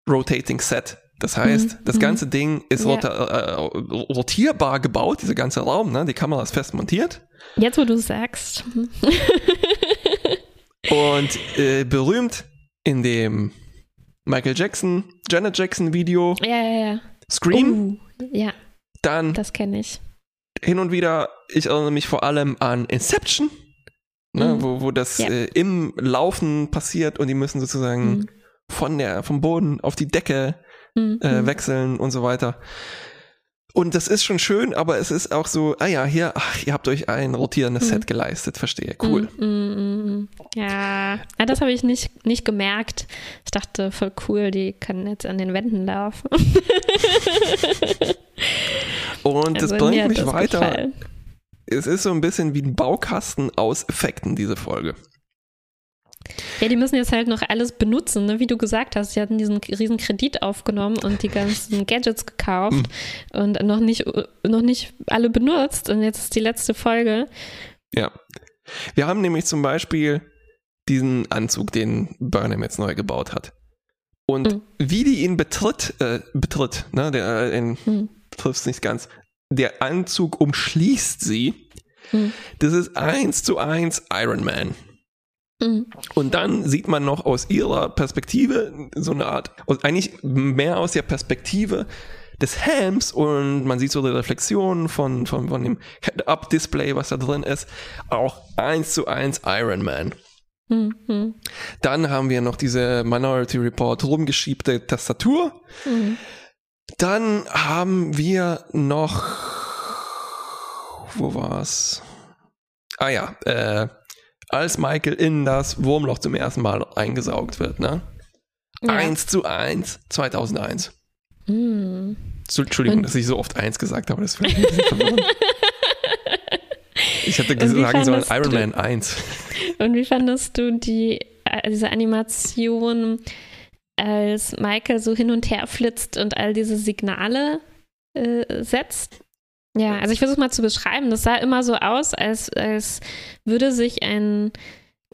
Rotating Set. Das heißt, Mhm. das Mhm. ganze Ding ist Ja. äh, rotierbar gebaut, dieser ganze Raum, ne? die Kamera ist fest montiert Jetzt, wo du sagst. Mhm. und äh, berühmt in dem Michael Jackson, Janet Jackson Video Ja, ja, ja. Scream, Uh, ja, dann das kenne ich. hin und wieder, ich erinnere mich vor allem an Inception, ne? Mhm. wo, wo das Ja. äh, im Laufen passiert und die müssen sozusagen Mhm. von der, vom Boden auf die Decke Mhm. äh, wechseln und so weiter. Und das ist schon schön, aber es ist auch so, ah ja, hier, ach, ihr habt euch ein rotierendes Mhm. Set geleistet, verstehe, cool. Mm, mm, mm. Ja, ja das habe ich nicht, nicht gemerkt. Ich dachte, voll cool, die können jetzt an den Wänden laufen. Und das Also mir bringt mich das weiter. gefallen. Es ist so ein bisschen wie ein Baukasten aus Effekten, diese Folge. Ja, die müssen jetzt halt noch alles benutzen, ne? wie du gesagt hast. Sie hatten diesen riesen Kredit aufgenommen und die ganzen Gadgets gekauft Hm. und noch nicht, noch nicht alle benutzt. Und jetzt ist die letzte Folge. Ja. Wir haben nämlich zum Beispiel diesen Anzug, den Burnham jetzt neu gebaut hat. Und Mhm. wie die ihn betritt, äh, betritt, ne, der, äh, Hm. trifft es nicht ganz. Der Anzug umschließt sie. Mhm. Das ist eins zu eins Iron Man. Mhm. Und dann sieht man noch aus ihrer Perspektive so eine Art, eigentlich mehr aus der Perspektive des Helms und man sieht so die Reflexion von, von, von dem Head-Up-Display, was da drin ist, auch eins zu eins Iron Man. Mhm. Dann haben wir noch diese Minority Report rumgeschiebte Tastatur. Mhm. Dann haben wir noch, wo war's? Ah ja, äh, als Michael in das Wurmloch zum ersten Mal eingesaugt wird, ne? Ja. 1 zu 1, 2001. Mhm. Zu- Entschuldigung, Und- dass ich so oft 1 gesagt habe, das ist vielleicht ein bisschen verwirrend. Ich hätte sagen sollen Iron Man 1. Und wie fandest du die, äh, diese Animation, als Michael so hin und her flitzt und all diese Signale äh, setzt? Ja, also ich versuche mal zu beschreiben. Das sah immer so aus, als, als würde sich ein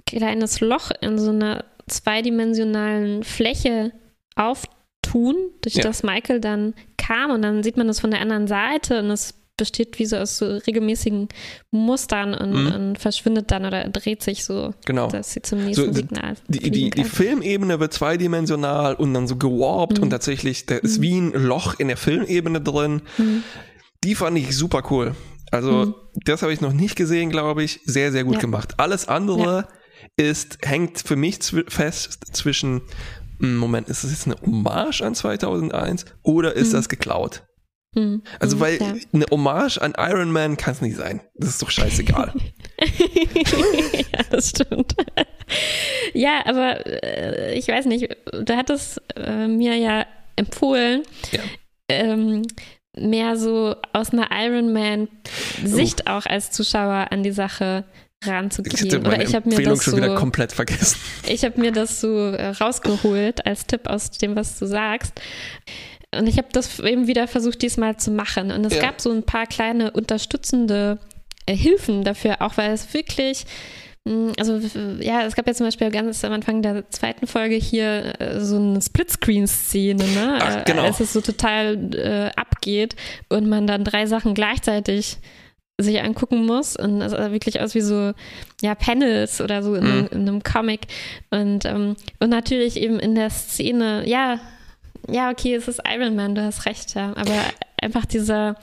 kleines Loch in so einer zweidimensionalen Fläche tun, durch Ja. das Michael dann kam und dann sieht man das von der anderen Seite und es besteht wie so aus so regelmäßigen Mustern und, Mhm. und verschwindet dann oder dreht sich so, Genau. dass sie zum nächsten So, die- Signal Die, die, die. Filmebene wird zweidimensional und dann so gewarpt Mhm. und tatsächlich, da ist wie ein Loch in der Filmebene drin. Mhm. Die fand ich super cool. Also, Mhm. das habe ich noch nicht gesehen, glaube ich. Sehr, sehr gut Ja. gemacht. Alles andere ist, hängt für mich zwi fest zwischen, hm, Moment, ist das jetzt eine Hommage an 2001 oder ist Mhm. das geklaut? Mhm. Also, Mhm. weil ja. eine Hommage an Iron Man kann es nicht sein. Das ist doch scheißegal. ja, das stimmt. ja, aber äh, ich weiß nicht, du hattest äh, mir ja empfohlen, Ja. ähm, mehr so aus einer Iron Man-Sicht auch als Zuschauer an die Sache Ich ranzugehen. Oder ich habe mir das so, komplett vergessen. ich habe mir das so äh, rausgeholt als Tipp aus dem, was du sagst. Und ich habe das eben wieder versucht, diesmal zu machen. Und es Ja. gab so ein paar kleine unterstützende äh, Hilfen dafür, auch weil es wirklich, mh, also ja, es gab ja zum Beispiel ganz am Anfang der zweiten Folge hier äh, so eine Splitscreen-Szene, ne? Ach, genau. Als es so total äh, abgeht und man dann drei Sachen gleichzeitig sich angucken muss. Und es sah wirklich aus wie so ja Panels oder so in, Mhm. einem, in einem Comic. Und ähm, und natürlich eben in der Szene ja ja okay es ist Iron Man du hast recht ja. Aber einfach dieser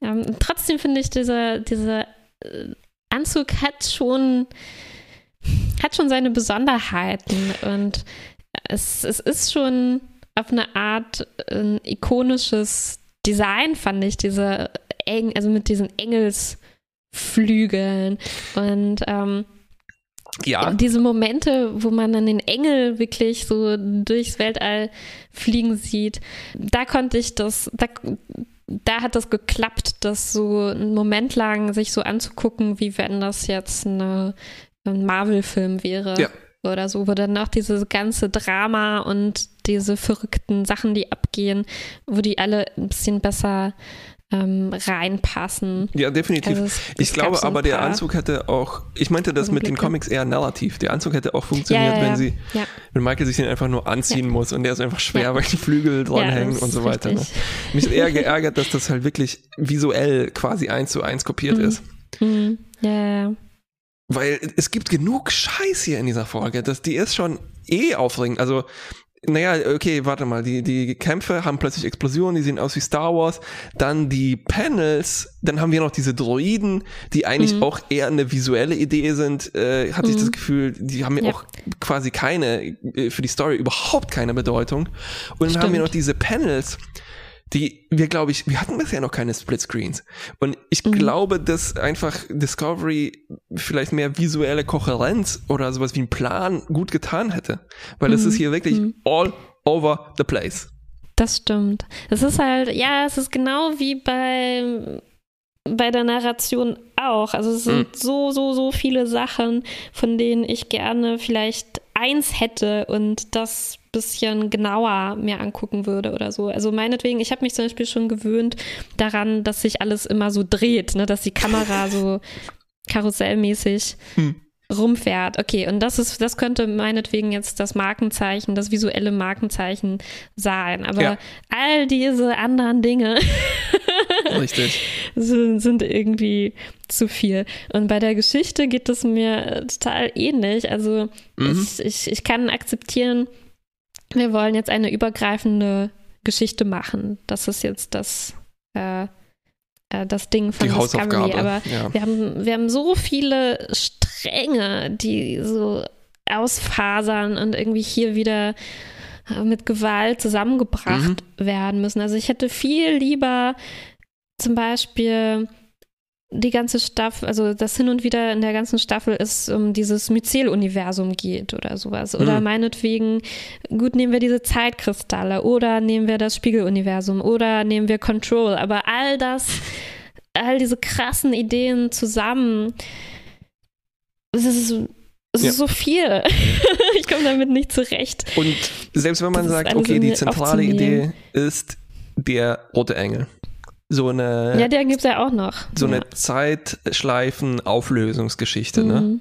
ähm, trotzdem finde ich dieser dieser äh, Anzug hat schon hat schon seine Besonderheiten. Und es, es ist schon auf eine Art ein ikonisches Design, fand ich, diese eng, also mit diesen Engelsflügeln und ähm, Ja, diese Momente, wo man dann den Engel wirklich so durchs Weltall fliegen sieht, da konnte ich das, da, da hat das geklappt, das so einen Moment lang sich so anzugucken, wie wenn das jetzt eine, ein Marvel-Film wäre. Ja. Oder so, wo dann noch dieses ganze Drama und diese verrückten Sachen, die abgehen, wo die alle ein bisschen besser ähm, reinpassen. ja, definitiv. Also es- Ich es glaube aber, der Anzug hätte auch, ich meinte das mit den. Comics eher narrativ. Der Anzug hätte auch funktioniert, Ja, ja, wenn ja. sie, Ja. wenn Michael sich den einfach nur anziehen muss und der ist einfach schwer, weil die Flügel dranhängen und so ist weiter. Ne? Mich hat eher geärgert, dass das halt wirklich visuell quasi eins zu eins kopiert Mhm. ist. Mhm. Ja, ja, ja. Weil es gibt genug Scheiß hier in dieser Folge. Das, die ist schon eh aufregend. Also, naja, okay, warte mal. Die, die Kämpfe haben plötzlich Explosionen, die sehen aus wie Star Wars. Dann die Panels, dann haben wir noch diese Droiden, die eigentlich Mhm. auch eher eine visuelle Idee sind. Äh, hatte ich Mhm. das Gefühl, die haben ja, Ja. auch quasi keine, äh, für die Story überhaupt keine Bedeutung. Und dann haben wir Stimmt. noch diese Panels, die wir, glaube ich, wir hatten bisher noch keine Splitscreens. Und ich Mhm. glaube, dass einfach Discovery vielleicht mehr visuelle Kohärenz oder sowas wie ein Plan gut getan hätte. Weil es Mhm. ist hier wirklich Mhm. all over the place. Das stimmt. Es ist halt, ja, es ist genau wie bei, bei der Narration auch. Also es sind Mhm. so, so, so viele Sachen, von denen ich gerne vielleicht eins hätte und das bisschen genauer mir angucken würde oder so. Also meinetwegen, ich habe mich zum Beispiel schon gewöhnt daran, dass sich alles immer so dreht, ne? dass die Kamera so karussellmäßig Hm. Rumfährt. Okay, und das ist, das könnte meinetwegen jetzt das Markenzeichen, das visuelle Markenzeichen sein. Aber Ja. all diese anderen Dinge sind, sind irgendwie zu viel. Und bei der Geschichte geht es mir total ähnlich. Also Mhm. ich, ich, ich kann akzeptieren, wir wollen jetzt eine übergreifende Geschichte machen. Das ist jetzt das, äh, äh, das Ding von Die Discovery. Aber ja. wir haben, wir haben so viele Stränge, die so ausfasern und irgendwie hier wieder äh, mit Gewalt zusammengebracht werden müssen. Also ich hätte viel lieber zum Beispiel die ganze Staffel, also das hin und wieder in der ganzen Staffel es um dieses Myzel-Universum geht oder sowas. Oder Mhm. meinetwegen, gut, nehmen wir diese Zeitkristalle oder nehmen wir das Spiegeluniversum oder nehmen wir Control. Aber all das, all diese krassen Ideen zusammen, es ist, es Ja. ist so viel. ich komme damit nicht zurecht. Und selbst wenn man Das sagt, okay, die zentrale Idee ist der rote Engel. So eine, Ja, den gibt es ja auch noch. so ja. eine Zeitschleifen-Auflösungsgeschichte, ne? Mhm.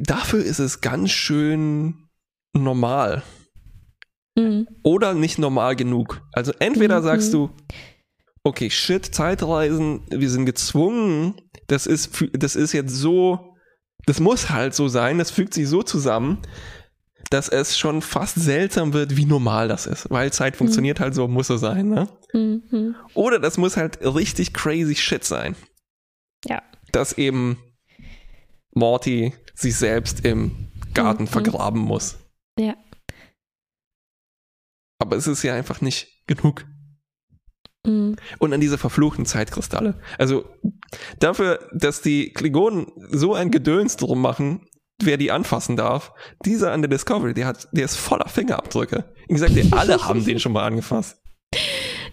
Dafür ist es ganz schön normal. Mhm. oder nicht normal genug. Also entweder Mhm. sagst du, okay, shit, Zeitreisen, wir sind gezwungen, das ist, das ist jetzt so, das muss halt so sein, das fügt sich so zusammen, dass es schon fast seltsam wird, wie normal das ist, weil Zeit funktioniert halt so, muss so sein, ne? Mhm. Oder das muss halt richtig crazy shit sein. Ja. Dass eben Morty sich selbst im Garten Mhm. vergraben muss. Ja. Aber es ist ja einfach nicht genug. Mhm. Und an diese verfluchten Zeitkristalle. Also dafür, dass die Klingonen so ein Gedöns drum machen, wer die anfassen darf, dieser an der Discovery, der hat, der ist voller Fingerabdrücke. Wie gesagt, die alle haben den schon mal angefasst.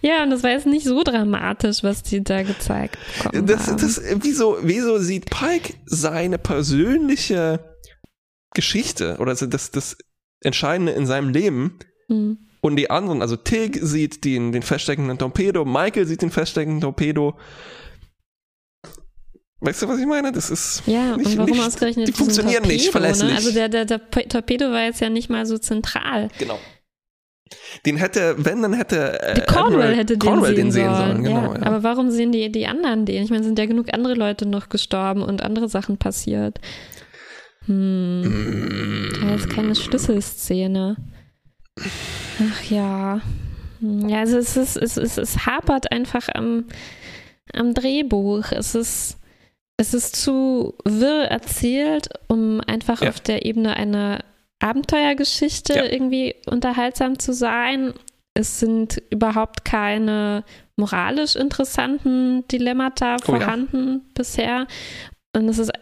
Ja, und das war jetzt nicht so dramatisch, was die da gezeigt bekommen Das, haben. das, wieso, wieso sieht Pike seine persönliche Geschichte oder also das, das Entscheidende in seinem Leben Mhm. und die anderen, also Tig sieht den, den feststeckenden Torpedo, Michael sieht den feststeckenden Torpedo. Weißt du, was ich meine? Das ist Ja, nicht, und warum nicht, ausgerechnet die funktionieren Torpedo, nicht verlässlich. Ne? Also der, der, der Torpedo war jetzt ja nicht mal so zentral. Genau. Den hätte, wenn, dann hätte äh, Admiral hätte den, Cornwell sehen, den sehen sollen. sollen. Genau, ja. ja. Aber warum sehen die, die anderen den? Ich meine, sind ja genug andere Leute noch gestorben und andere Sachen passiert. Hm. Da ist keine Schlüsselszene. Ach ja. Hm, Ja, also es, ist, es, ist, es hapert einfach am, am Drehbuch. Es ist, es ist zu wirr erzählt, um einfach Ja. auf der Ebene einer Abenteuergeschichte Ja. irgendwie unterhaltsam zu sein. Es sind überhaupt keine moralisch interessanten Dilemmata Oh ja. vorhanden bisher. Und es ist,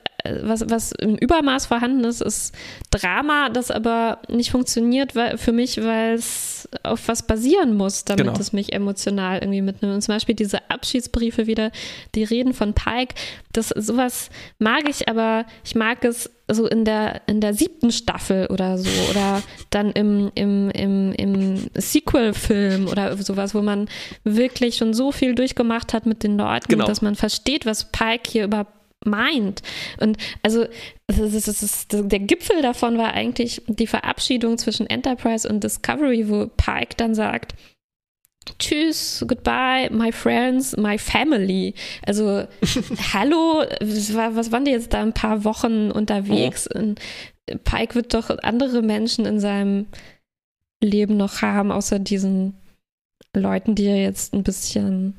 was, was im Übermaß vorhanden ist, ist Drama, das aber nicht funktioniert weil, für mich, weil es auf was basieren muss, damit Genau. es mich emotional irgendwie mitnimmt. Und zum Beispiel diese Abschiedsbriefe wieder, die Reden von Pike, das sowas mag ich, aber ich mag es so in der, in der siebten Staffel oder so oder dann im, im, im, im Sequel-Film oder sowas, wo man wirklich schon so viel durchgemacht hat mit den Leuten, Genau. dass man versteht, was Pike hier überhaupt meint. Und also das ist, das ist, der Gipfel davon war eigentlich die Verabschiedung zwischen Enterprise und Discovery, wo Pike dann sagt, Tschüss, goodbye, my friends, my family. Also, hallo, was, war- was waren die jetzt da ein paar Wochen unterwegs? Und Pike wird doch andere Menschen in seinem Leben noch haben, außer diesen Leuten, die er jetzt ein bisschen,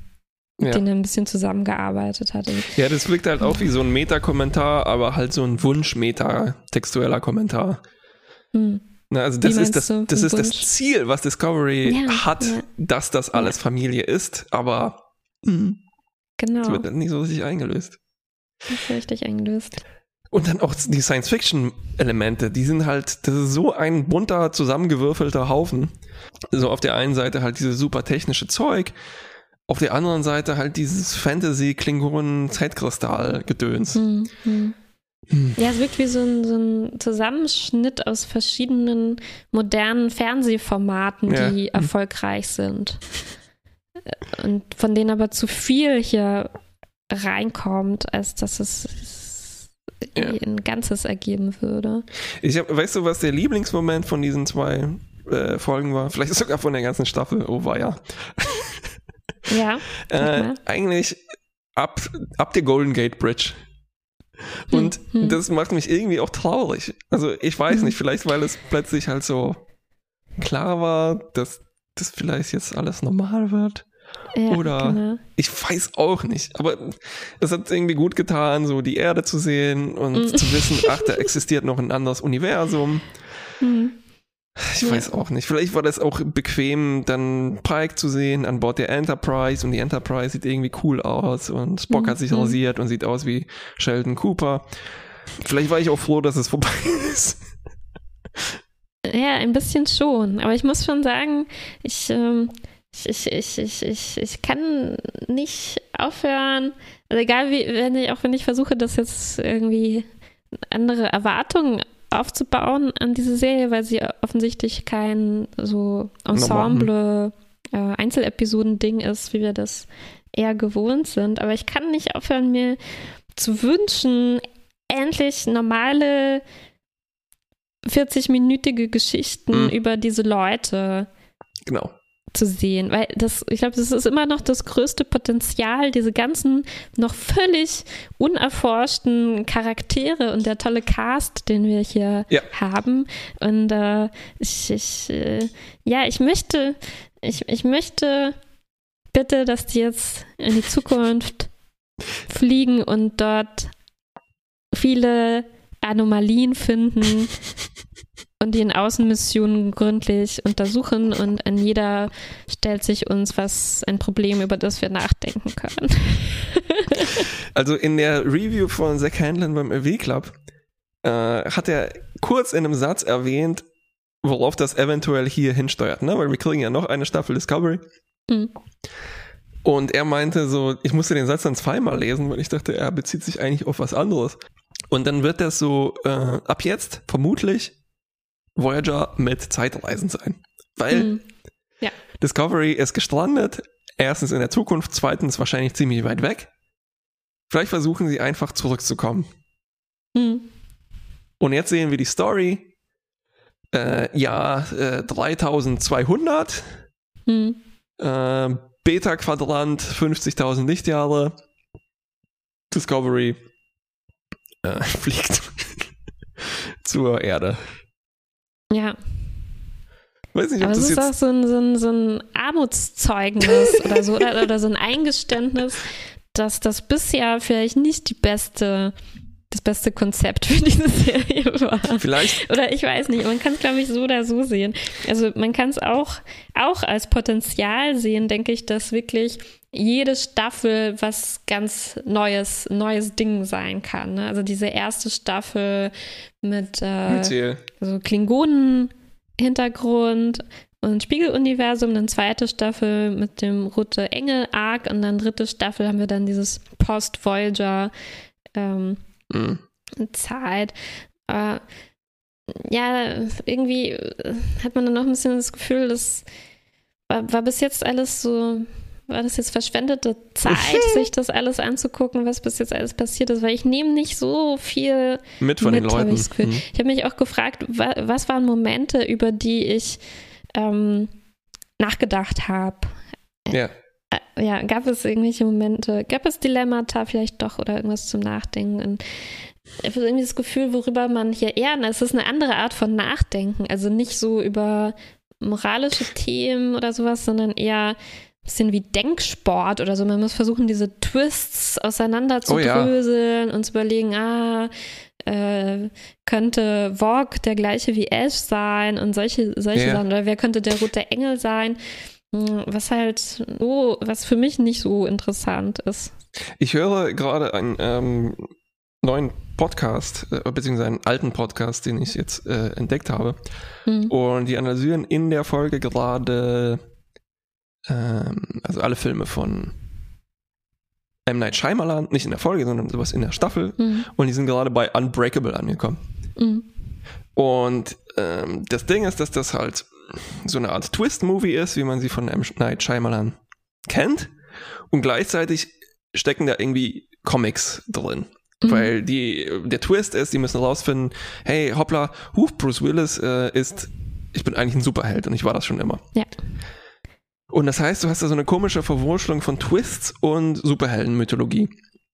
mit Ja. denen er ein bisschen zusammengearbeitet hat. Und ja, das wirkt halt auch wie so ein Meta-Kommentar, aber halt so ein Wunsch-Meta-textueller Kommentar. Hm. Na, also das ist das, das ist das? Ziel, was Discovery Ja, hat, ja. dass das alles Familie ist, aber mh, Genau, es wird dann nicht so richtig eingelöst. das ist richtig eingelöst. Und dann auch die Science-Fiction-Elemente, die sind halt, das ist so ein bunter, zusammengewürfelter Haufen. So auf der einen Seite halt dieses super technische Zeug, auf der anderen Seite halt dieses Fantasy-Klingonen-Zeitkristall-Gedöns. Hm, hm. Hm. Ja, es wirkt wie so ein, so ein Zusammenschnitt aus verschiedenen modernen Fernsehformaten, Ja. die erfolgreich sind. Und von denen aber zu viel hier reinkommt, als dass es irgendwie ein Ganzes ergeben würde. Ich hab, weißt du, was der Lieblingsmoment von diesen zwei äh, Folgen war? Vielleicht sogar von der ganzen Staffel. Oh, war ja. Ja, Äh, eigentlich ab, ab der Golden Gate Bridge. Und Hm, hm. das macht mich irgendwie auch traurig. Also ich weiß Hm. nicht, vielleicht weil es plötzlich halt so klar war, dass das vielleicht jetzt alles normal wird. ja, oder- Genau. Ich weiß auch nicht, aber es hat irgendwie gut getan, so die Erde zu sehen und Mhm. zu wissen, ach, da existiert noch ein anderes Universum. Ich Ja. weiß auch nicht. Vielleicht war das auch bequem, dann Pike zu sehen an Bord der Enterprise und die Enterprise sieht irgendwie cool aus und Spock Mhm. hat sich rasiert und sieht aus wie Sheldon Cooper. Vielleicht war ich auch froh, dass es vorbei ist. Ja, ein bisschen schon. Aber ich muss schon sagen, ich, ähm, ich, ich, ich, ich, ich kann nicht aufhören. Also egal wie, wenn ich, auch wenn ich versuche, das jetzt irgendwie andere Erwartungen aufzubauen an diese Serie, weil sie offensichtlich kein so Ensemble, äh, Einzelepisoden-Ding ist, wie wir das eher gewohnt sind. Aber ich kann nicht aufhören, mir zu wünschen, endlich normale 40-minütige Geschichten Mhm. über diese Leute Genau. Zu sehen, weil das, ich glaube, das ist immer noch das größte Potenzial, diese ganzen noch völlig unerforschten Charaktere und der tolle Cast, den wir hier Ja. haben. Und äh, ich, ich äh, ja, ich möchte, ich, ich möchte bitte, dass die jetzt in die Zukunft fliegen und dort viele Anomalien finden und die in Außenmissionen gründlich untersuchen und an jeder stellt sich uns was ein Problem, über das wir nachdenken können. Also in der Review von Zach Handlin beim AW Club äh, hat er kurz in einem Satz erwähnt, worauf das eventuell hier hinsteuert, ne? Weil wir kriegen ja noch eine Staffel Discovery. Hm. Und er meinte so, ich musste den Satz dann zweimal lesen, weil ich dachte, er bezieht sich eigentlich auf was anderes. Und dann wird das so äh, ab jetzt vermutlich Voyager mit Zeitreisen sein. Weil Hm. Discovery ist gestrandet, erstens in der Zukunft, zweitens wahrscheinlich ziemlich weit weg. Vielleicht versuchen sie einfach zurückzukommen. Hm. Und jetzt sehen wir die Story. Äh, ja, äh, 3200, Hm. äh, Beta-Quadrant 50.000 Lichtjahre. Discovery äh, fliegt zur Erde. Ja, Weiß nicht, ob aber es das ist auch so ein, so ein, so ein Armutszeugnis oder so oder, oder so ein Eingeständnis, dass das bisher vielleicht nicht die beste, das beste Konzept für diese Serie war. Vielleicht, Oder ich weiß nicht, man kann es, glaube ich, so oder so sehen. Also man kann es auch, auch als Potenzial sehen, denke ich, dass wirklich jede Staffel was ganz Neues, neues Ding sein kann. Ne? Also diese erste Staffel mit äh, also Klingonen-Hintergrund und Spiegeluniversum, dann zweite Staffel mit dem Rote Engel-Arc und dann dritte Staffel haben wir dann dieses Post-Voyager ähm, Mhm. Zeit. Äh, ja, irgendwie hat man dann noch ein bisschen das Gefühl, das war, war bis jetzt alles so, war das jetzt verschwendete Zeit, sich das alles anzugucken, was bis jetzt alles passiert ist, weil ich nehme nicht so viel Mit von den mit, hab Leuten. ich. Mhm. Ich habe mich auch gefragt, wa was waren Momente, über die ich ähm, nachgedacht habe. Ja. Äh, Ja, gab es irgendwelche Momente, gab es Dilemmata vielleicht doch oder irgendwas zum Nachdenken? Und ich habe irgendwie das Gefühl, worüber man hier eher, es ist eine andere Art von Nachdenken, also nicht so über moralische Themen oder sowas, sondern eher bisschen wie Denksport oder so. Man muss versuchen, diese Twists auseinander zu Oh ja. und zu überlegen, ah, äh, könnte Vogue der gleiche wie Ash sein und solche, solche Ja. Sachen. Oder wer könnte der rote Engel sein? Hm, Was halt so, was für mich nicht so interessant ist. Ich höre gerade einen ähm, neuen Podcast, äh, beziehungsweise einen alten Podcast, den ich jetzt äh, entdeckt habe. Hm. Und die analysieren in der Folge gerade ähm, also alle Filme von M. Night Shyamalan, nicht in der Folge, sondern sowas in der Staffel. Hm. Und die sind gerade bei Unbreakable angekommen. Hm. Und ähm, das Ding ist, dass das halt so eine Art Twist-Movie ist, wie man sie von M. Night Shyamalan kennt. Und gleichzeitig stecken da irgendwie Comics drin. Mhm. Weil die, der Twist ist, die müssen rausfinden, hey, hoppla, huch, Bruce Willis äh, ist, ich bin eigentlich ein Superheld und ich war das schon immer. Ja. Und das heißt, du hast da so eine komische Verwurschtelung von Twists und Superheldenmythologie.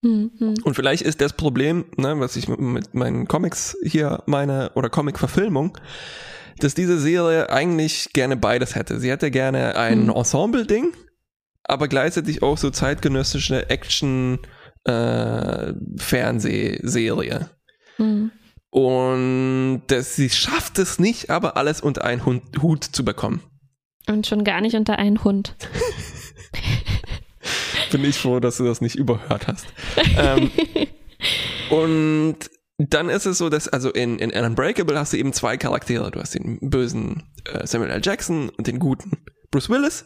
Hm. Hm. Und vielleicht ist das Problem, ne, was ich mit- meinen Comics hier meine, oder Comic-Verfilmung, dass diese Serie eigentlich gerne beides hätte. Sie hätte gerne ein Hm. Ensemble-Ding, aber gleichzeitig auch so zeitgenössische Action- äh, Fernsehserie. Hm. Und das, sie schafft es nicht, aber alles unter einen Hut zu bekommen. Und schon gar nicht unter einen Hund. Bin ich froh, dass du das nicht überhört hast. ähm, und dann ist es so, dass also in, in Unbreakable hast du eben zwei Charaktere. Du hast den bösen äh, Samuel L. Jackson und den guten Bruce Willis.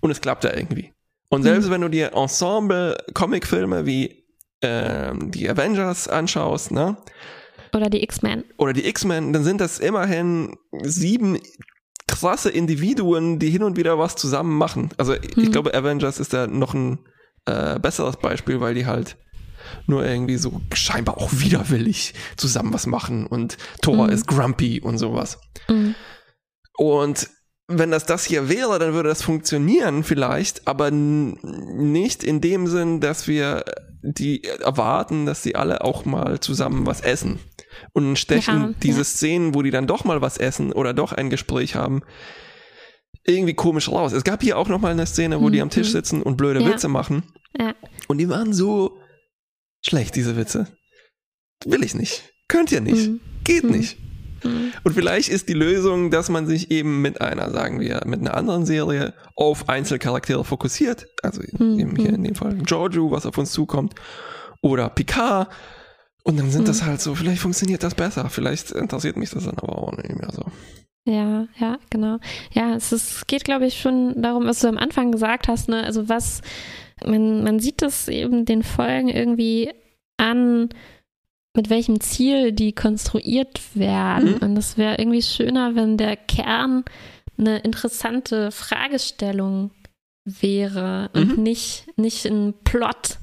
Und es klappt da irgendwie. Und selbst wenn du dir Ensemble-Comicfilme wie ähm, die Avengers anschaust, ne? Oder die X-Men. oder die X-Men, dann sind das immerhin sieben krasse Individuen, die hin und wieder was zusammen machen. Also ich Hm. glaube, Avengers ist da noch ein äh, besseres Beispiel, weil die halt nur irgendwie so scheinbar auch widerwillig zusammen was machen und Thor Mhm. ist grumpy und sowas. Hm. Und wenn das das hier wäre, dann würde das funktionieren vielleicht, aber nicht in dem Sinn, dass wir die erwarten, dass sie alle auch mal zusammen was essen. Und stechen ja, diese ja. Szenen, wo die dann doch mal was essen oder doch ein Gespräch haben, irgendwie komisch raus. Es gab hier auch noch mal eine Szene, wo mhm. die am Tisch sitzen und blöde ja. Witze machen. Und die waren so schlecht, diese Witze. Will ich nicht. Könnt ihr nicht. Mhm. Geht mhm. nicht. Mhm. Und vielleicht ist die Lösung, dass man sich eben mit einer, sagen wir, mit einer anderen Serie auf Einzelcharaktere fokussiert. Also mhm. eben hier in dem Fall Giorgio, was auf uns zukommt. Oder Picard. Und dann sind das halt so, vielleicht funktioniert das besser. Vielleicht interessiert mich das dann aber auch nicht mehr so. Ja, ja, genau. Ja, es ist, geht, glaube ich, schon darum, was du am Anfang gesagt hast, ne? Also was, man, man sieht das eben den Folgen irgendwie an, mit welchem Ziel die konstruiert werden. Mhm. Und es wäre irgendwie schöner, wenn der Kern eine interessante Fragestellung wäre und mhm. nicht, nicht ein Plot-Element.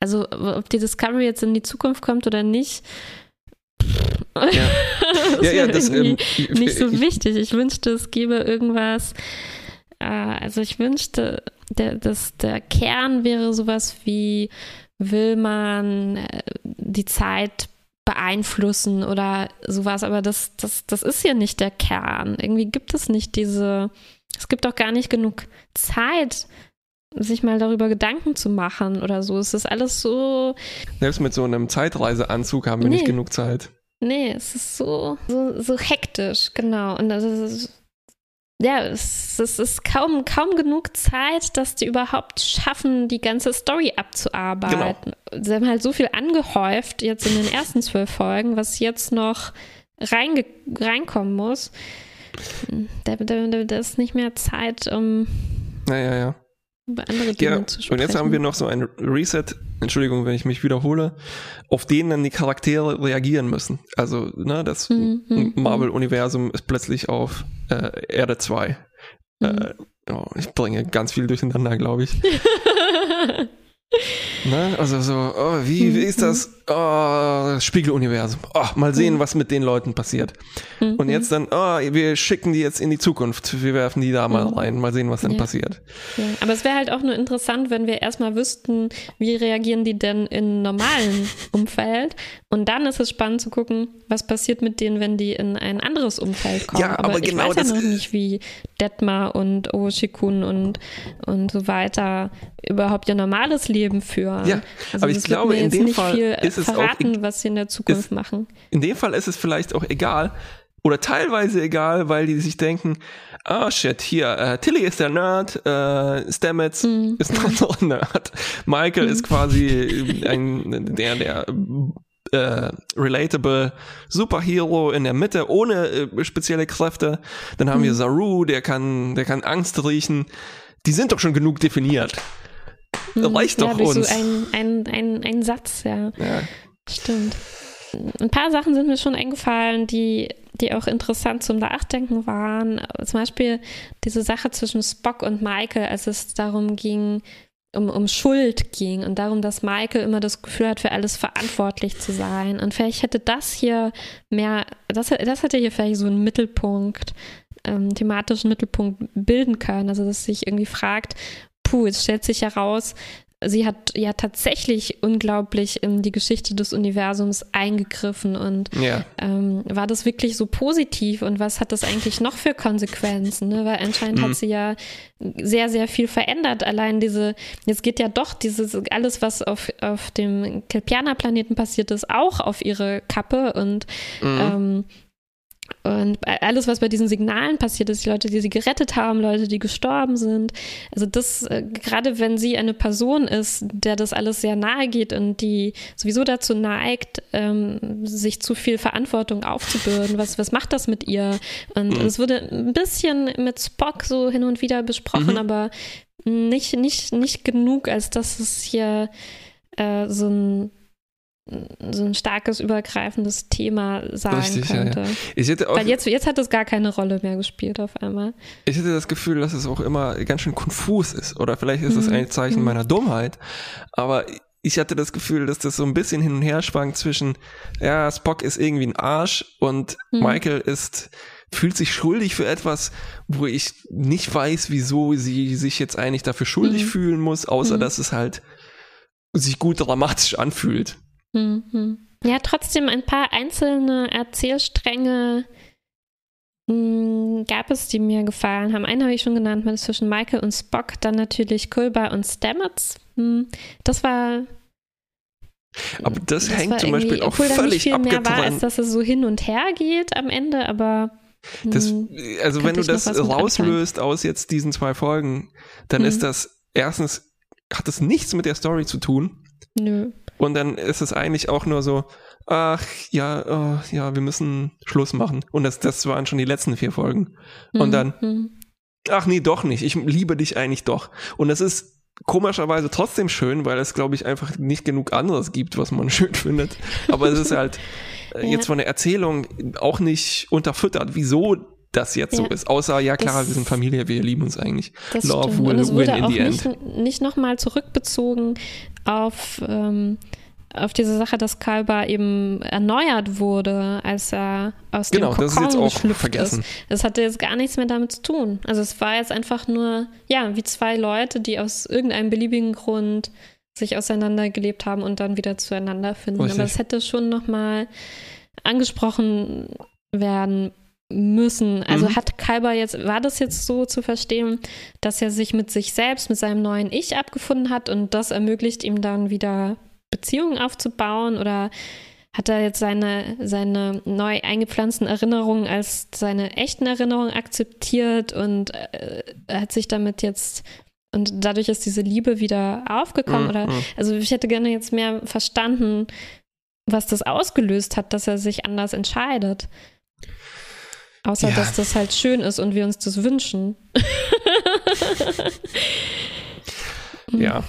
Also ob die Discovery jetzt in die Zukunft kommt oder nicht, ja. das ja, ja, das ähm, nicht so ich, wichtig. Ich wünschte, es gäbe irgendwas. Äh, also ich wünschte, der, dass der Kern wäre sowas wie, will man äh, die Zeit beeinflussen oder sowas, aber das, das, das ist ja nicht der Kern. Irgendwie gibt es nicht diese, es gibt auch gar nicht genug Zeit, sich mal darüber Gedanken zu machen oder so. Es ist alles so. Selbst mit so einem Zeitreiseanzug haben wir nee. nicht genug Zeit. Nee, es ist so, so, so hektisch, genau. Und das ist, ja, es, es, ist kaum, kaum genug Zeit, dass die überhaupt schaffen, die ganze Story abzuarbeiten. Genau. Sie haben halt so viel angehäuft jetzt in den ersten zwölf Folgen, was jetzt noch reinge reinkommen muss. Da, da, da ist nicht mehr Zeit, um. Naja, ja über andere Dinge ja, zu sprechen. Und jetzt haben wir noch so ein Reset, Entschuldigung, wenn ich mich wiederhole, auf den dann die Charaktere reagieren müssen. Also, ne, das mhm, mhm Marvel-Universum mhm. ist plötzlich auf äh, Erde 2. Mhm. Äh, oh, ich bringe ganz viel durcheinander, glaube ich. Ne? Also so, oh, wie, wie ist das? Oh, Spiegeluniversum. Oh, mal sehen, mhm. was mit den Leuten passiert. Mhm. Und jetzt dann, oh, wir schicken die jetzt in die Zukunft. Wir werfen die da mal mhm. rein, mal sehen, was dann ja. passiert. Ja. Aber es wäre halt auch nur interessant, wenn wir erstmal wüssten, wie reagieren die denn in normalen Umfeld. Und dann ist es spannend zu gucken, was passiert mit denen, wenn die in ein anderes Umfeld kommen. Ja, aber, aber ich genau weiß ja noch nicht, wie Detmar und Oshikun und, und so weiter überhaupt ihr normales Leben führen. Ja, also aber ich glaube, in dem Fall ist es auch, was sie in der Zukunft ist, machen. In dem Fall ist es vielleicht auch egal oder teilweise egal, weil die sich denken, ah oh shit, hier, äh, Tilly ist der Nerd, äh, Stamets mhm. ist ein anderer Nerd, Michael mhm. ist quasi ein, der, der äh, relatable Superhero in der Mitte ohne äh, spezielle Kräfte. Dann haben mhm. wir Saru, der kann, der kann Angst riechen. Die sind doch schon genug definiert. Hm, Reicht ja, doch durch uns. So ein, ein, ein, ein Satz, ja. ja. Stimmt. Ein paar Sachen sind mir schon eingefallen, die, die auch interessant zum Nachdenken waren. Zum Beispiel diese Sache zwischen Spock und Michael, als es darum ging, um, um Schuld ging und darum, dass Michael immer das Gefühl hat, für alles verantwortlich zu sein. Und vielleicht hätte das hier mehr, das, das hätte hier vielleicht so einen Mittelpunkt, ähm, thematischen Mittelpunkt bilden können. Also, dass sich irgendwie fragt, puh, es stellt sich heraus, sie hat ja tatsächlich unglaublich in die Geschichte des Universums eingegriffen und ja. ähm, war das wirklich so positiv und was hat das eigentlich noch für Konsequenzen? Ne? Weil anscheinend mhm. hat sie ja sehr, sehr viel verändert. Allein diese, jetzt geht ja doch dieses, alles, was auf, auf dem Kelpianer-Planeten passiert ist, auch auf ihre Kappe und mhm. ähm, und alles, was bei diesen Signalen passiert ist, die Leute, die sie gerettet haben, Leute, die gestorben sind. Also das, äh, gerade wenn sie eine Person ist, der das alles sehr nahe geht und die sowieso dazu neigt, ähm, sich zu viel Verantwortung aufzubürden, was, was macht das mit ihr? Und mhm. es wurde ein bisschen mit Spock so hin und wieder besprochen, mhm. aber nicht, nicht, nicht genug, als dass es hier äh, so ein so ein starkes, übergreifendes Thema sagen Richtig, könnte. Ja, ja. Weil jetzt, jetzt hat es gar keine Rolle mehr gespielt auf einmal. Ich hätte das Gefühl, dass es auch immer ganz schön konfus ist. Oder vielleicht ist es mhm. ein Zeichen mhm. meiner Dummheit. Aber ich hatte das Gefühl, dass das so ein bisschen hin und her schwankt zwischen, ja, Spock ist irgendwie ein Arsch und mhm. Michael ist fühlt sich schuldig für etwas, wo ich nicht weiß, wieso sie sich jetzt eigentlich dafür schuldig Mhm. fühlen muss, außer Mhm. dass es halt sich gut dramatisch anfühlt. Mhm. Ja, trotzdem ein paar einzelne Erzählstränge mh, gab es, die mir gefallen haben. Einen habe ich schon genannt, mit zwischen Michael und Spock, dann natürlich Kulber und Stamets. Mh, Das war. Aber das, hängt war zum Beispiel auch obwohl völlig viel mehr war, als abgetrennt. dass es so hin und her geht am Ende, aber. mh, Das, also wenn du das rauslöst aus jetzt diesen zwei Folgen, dann Mhm. ist das erstens, hat das nichts mit der Story zu tun. Nö. Und dann ist es eigentlich auch nur so, ach ja, oh, ja, wir müssen Schluss machen. Und das, das waren schon die letzten vier Folgen. Und Mhm. dann, Mhm. ach nee, doch nicht. Ich liebe dich eigentlich doch. Und das ist komischerweise trotzdem schön, weil es, glaube ich, einfach nicht genug anderes gibt, was man schön findet. Aber es ist halt äh, Ja. jetzt von der Erzählung auch nicht unterfüttert, wieso das jetzt so Ja. ist. Außer, ja klar, Das- wir sind Familie, wir lieben uns eigentlich. Das Love stimmt. will Und es win wurde in auch the nicht, end. nicht nochmal zurückbezogen auf, ähm, auf diese Sache, dass Kalber eben erneuert wurde, als er aus Genau, dem Kokon das ist jetzt auch vergessen. Ist. Das hatte jetzt gar nichts mehr damit zu tun. Also es war jetzt einfach nur, ja, wie zwei Leute, die aus irgendeinem beliebigen Grund sich auseinandergelebt haben und dann wieder zueinander finden. Richtig. Aber es hätte schon nochmal angesprochen werden müssen. Also Mhm. hat Kalber jetzt, war das jetzt so zu verstehen, dass er sich mit sich selbst, mit seinem neuen Ich abgefunden hat und das ermöglicht ihm dann wieder Beziehungen aufzubauen oder hat er jetzt seine, seine neu eingepflanzten Erinnerungen als seine echten Erinnerungen akzeptiert und äh, hat sich damit jetzt und dadurch ist diese Liebe wieder aufgekommen Mhm, oder mhm. also ich hätte gerne jetzt mehr verstanden, was das ausgelöst hat, dass er sich anders entscheidet. Außer Ja. dass das halt schön ist und wir uns das wünschen. Ja.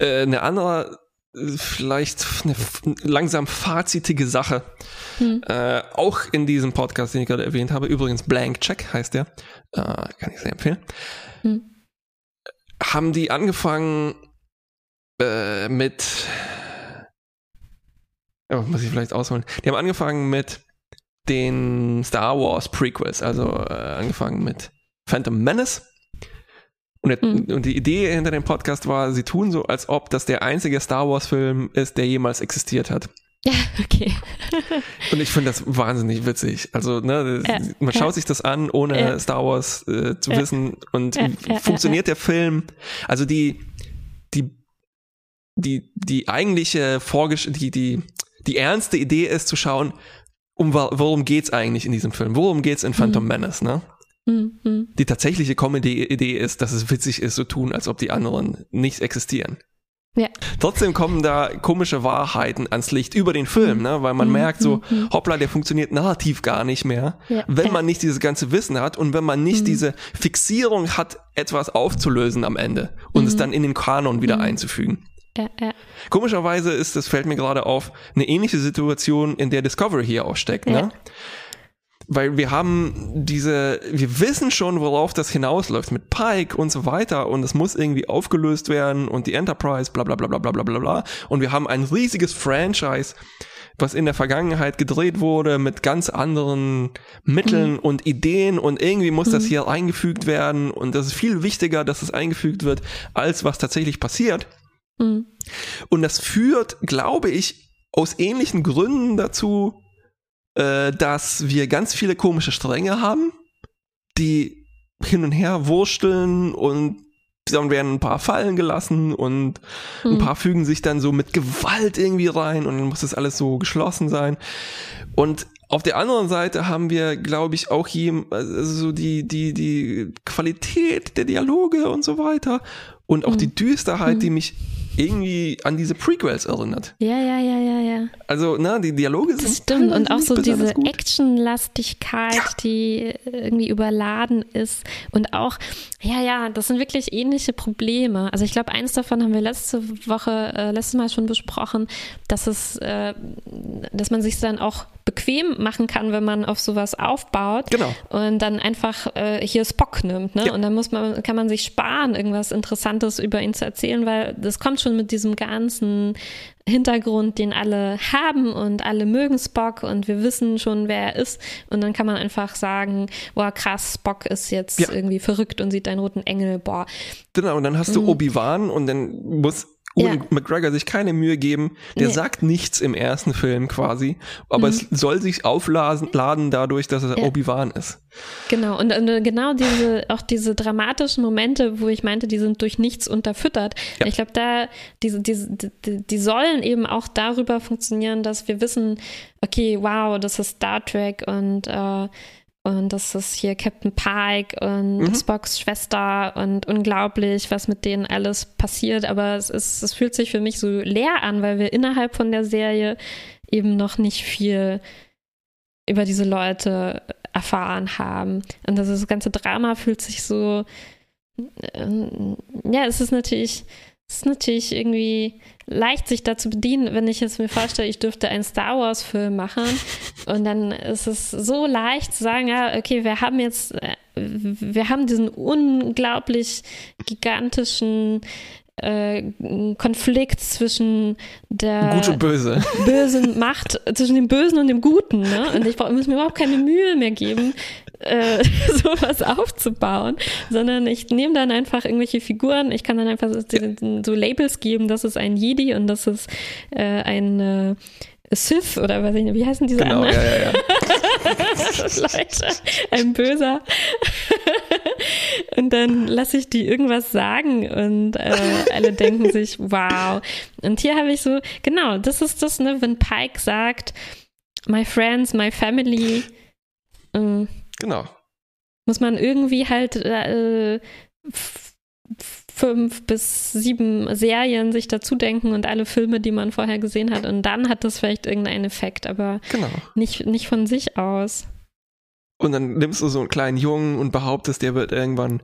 Äh, eine andere, äh, vielleicht eine langsam fazitige Sache. Hm. Äh, auch in diesem Podcast, den ich gerade erwähnt habe, übrigens Blank Check heißt der, äh, kann ich sehr empfehlen, Hm. haben die angefangen äh, mit, oh, muss ich vielleicht ausholen, die haben angefangen mit den Star Wars Prequels, also äh, angefangen mit Phantom Menace. Und, der, Hm. und die Idee hinter dem Podcast war, sie tun so, als ob das der einzige Star Wars Film ist, der jemals existiert hat. Ja, okay. Und ich finde das wahnsinnig witzig. Also, ne, Ja, man ja. schaut sich das an, ohne Ja. Star Wars äh, zu wissen. Und funktioniert der Film? Also die, die, die, die eigentliche Vorgesch die, die, die ernste Idee ist zu schauen, um worum geht's eigentlich in diesem Film? Worum geht's in Phantom Mhm. Menace, ne? Hm, hm. Die tatsächliche Comedy-Idee ist, dass es witzig ist, so tun, als ob die anderen nicht existieren. Ja. Trotzdem kommen da komische Wahrheiten ans Licht über den Film, ne? weil man Mhm, merkt so, mhm. hoppla, der funktioniert narrativ gar nicht mehr, Ja, wenn man nicht dieses ganze Wissen hat und wenn man nicht Mhm. diese Fixierung hat, etwas aufzulösen am Ende und es Mhm. dann in den Kanon wieder Mhm. einzufügen. Ja, ja. Komischerweise ist, das fällt mir gerade auf, eine ähnliche Situation, in der Discovery hier auch steckt, Ja. ne? Weil wir haben diese, wir wissen schon, worauf das hinausläuft mit Pike und so weiter und es muss irgendwie aufgelöst werden und die Enterprise, bla bla bla bla bla bla bla bla. Und wir haben ein riesiges Franchise, was in der Vergangenheit gedreht wurde mit ganz anderen Mitteln und Ideen und irgendwie muss das hier eingefügt werden und das ist viel wichtiger, dass es eingefügt wird, als was tatsächlich passiert. Hm. Und das führt, glaube ich, aus ähnlichen Gründen dazu, äh, dass wir ganz viele komische Stränge haben, die hin und her wursteln und dann werden ein paar fallen gelassen und ein Hm. paar fügen sich dann so mit Gewalt irgendwie rein und dann muss das alles so geschlossen sein. Und auf der anderen Seite haben wir, glaube ich, auch hier also so die, die, die Qualität der Dialoge und so weiter und auch Mhm. die Düsterheit, Mhm. die mich irgendwie an diese Prequels erinnert. Ja, ja, ja, ja, ja. Also, na, die Dialoge sind Das stimmt. Und auch so diese. Actionlastigkeit, die irgendwie überladen ist. Und auch, ja, ja, das sind wirklich ähnliche Probleme. Also ich glaube, eins davon haben wir letzte Woche, äh, letztes Mal schon besprochen, dass es, äh, dass man sich dann auch bequem machen kann, wenn man auf sowas aufbaut. Genau. Und dann einfach äh, hier Spock nimmt, ne? Ja. Und dann muss man, kann man sich sparen, irgendwas Interessantes über ihn zu erzählen, weil das kommt schon mit diesem ganzen Hintergrund, den alle haben und alle mögen Spock und wir wissen schon, wer er ist. Und dann kann man einfach sagen, boah, krass, Spock ist jetzt Ja. irgendwie verrückt und sieht einen roten Engel, boah. Genau, und dann hast du Obi-Wan und dann muss Mhm. Ja. McGregor sich keine Mühe geben. Der Nee. Mhm. sagt nichts im ersten Film quasi, aber es soll sich aufladen laden dadurch, dass er Ja. Obi-Wan ist. Genau, und, und genau diese, auch diese dramatischen Momente, wo ich meinte, die sind durch nichts unterfüttert. Ja. Ich glaube, da, diese, diese, die, die sollen eben auch darüber funktionieren, dass wir wissen, okay, wow, das ist Star Trek und, äh, und das ist hier Captain Pike und Mhm. Spocks Schwester und unglaublich, was mit denen alles passiert. Aber es ist, es fühlt sich für mich so leer an, weil wir innerhalb von der Serie eben noch nicht viel über diese Leute erfahren haben. Und das, das ganze Drama fühlt sich so, ähm, ja, es ist natürlich, es ist natürlich irgendwie leicht, sich da zu bedienen, wenn ich jetzt mir vorstelle, ich dürfte einen Star Wars-Film machen und dann ist es so leicht zu sagen, ja, okay, wir haben jetzt, äh, wir haben diesen unglaublich gigantischen äh, Konflikt zwischen der Gut und böse. bösen Macht, zwischen dem Bösen und dem Guten. Ne? Und ich brauch- muss mir überhaupt keine Mühe mehr geben, äh, sowas aufzubauen, sondern ich nehme dann einfach irgendwelche Figuren, ich kann dann einfach so, so Labels geben, das ist ein Jedi und das ist äh, ein äh, Sith oder weiß ich nicht, wie heißen diese Genau, anderen? ja, ja, ja. Leute, ein Böser. und dann lasse ich die irgendwas sagen und äh, alle denken sich, wow. Und hier habe ich so, genau, das ist das, ne, wenn Pike sagt, my friends, my family, äh, Genau. muss man irgendwie halt äh, fünf bis sieben Serien sich dazu denken und alle Filme, die man vorher gesehen hat. Und dann hat das vielleicht irgendeinen Effekt, aber Genau. nicht, nicht von sich aus. Und dann nimmst du so einen kleinen Jungen und behauptest, der wird irgendwann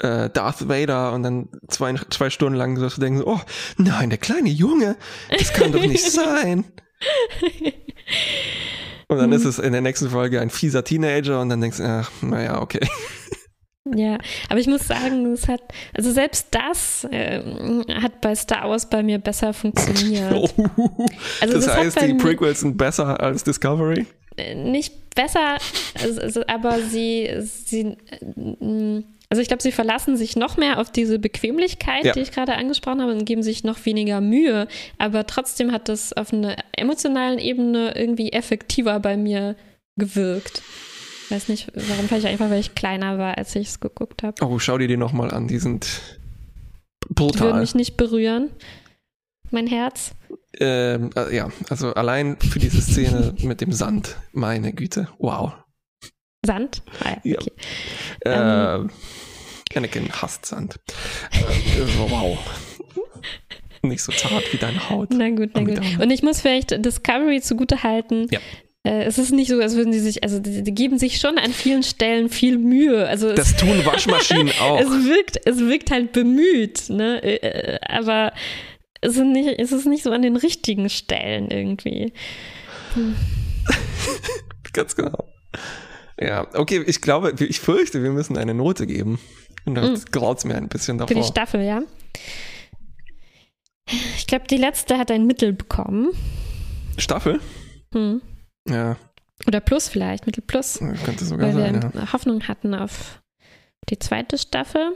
äh, Darth Vader und dann zwei, zwei Stunden lang so denken, so, oh nein, der kleine Junge, das kann doch nicht sein. Und dann Mhm. ist es in der nächsten Folge ein fieser Teenager und dann denkst du, ach, naja, okay. Ja, aber ich muss sagen, es hat, also selbst das äh, hat bei Star Wars bei mir besser funktioniert. Also das das heißt, die Prequels sind besser als Discovery? Äh, Nicht besser, also, also, aber sie, sie, äh, also ich glaube, sie verlassen sich noch mehr auf diese Bequemlichkeit, Ja. die ich gerade angesprochen habe, und geben sich noch weniger Mühe. Aber trotzdem hat das auf einer emotionalen Ebene irgendwie effektiver bei mir gewirkt. Weiß nicht, warum, vielleicht einfach, weil ich kleiner war, als ich es geguckt habe. Oh, schau dir die nochmal an, die sind Die würden brutal. mich nicht berühren. Mein Herz. Ähm, äh, ja, also allein für diese Szene mit dem Sand, meine Güte, wow. Sand? Ah, ja, Ja. okay. Äh, Anakin hasst Sand. Äh, wow. Nicht so zart wie deine Haut. Na gut, na gut. Und ich muss vielleicht Discovery zugute halten. Ja. Äh, es ist nicht so, als würden sie sich, also die, die geben sich schon an vielen Stellen viel Mühe. Also es, Das tun Waschmaschinen auch. es wirkt, es wirkt halt bemüht, ne? Äh, äh, Aber es, sind nicht, es ist nicht so an den richtigen Stellen irgendwie. Ganz genau. Ja, okay, ich glaube, ich fürchte, wir müssen eine Note geben. Und dann graut es mir ein bisschen Für die davor. Staffel, ja. Ich glaube, die letzte hat ein Mittel bekommen. Staffel? Hm. Ja, Oder Plus vielleicht, Mittel Plus. könnte sogar weil sein, wir ja. Hoffnung hatten auf die zweite Staffel.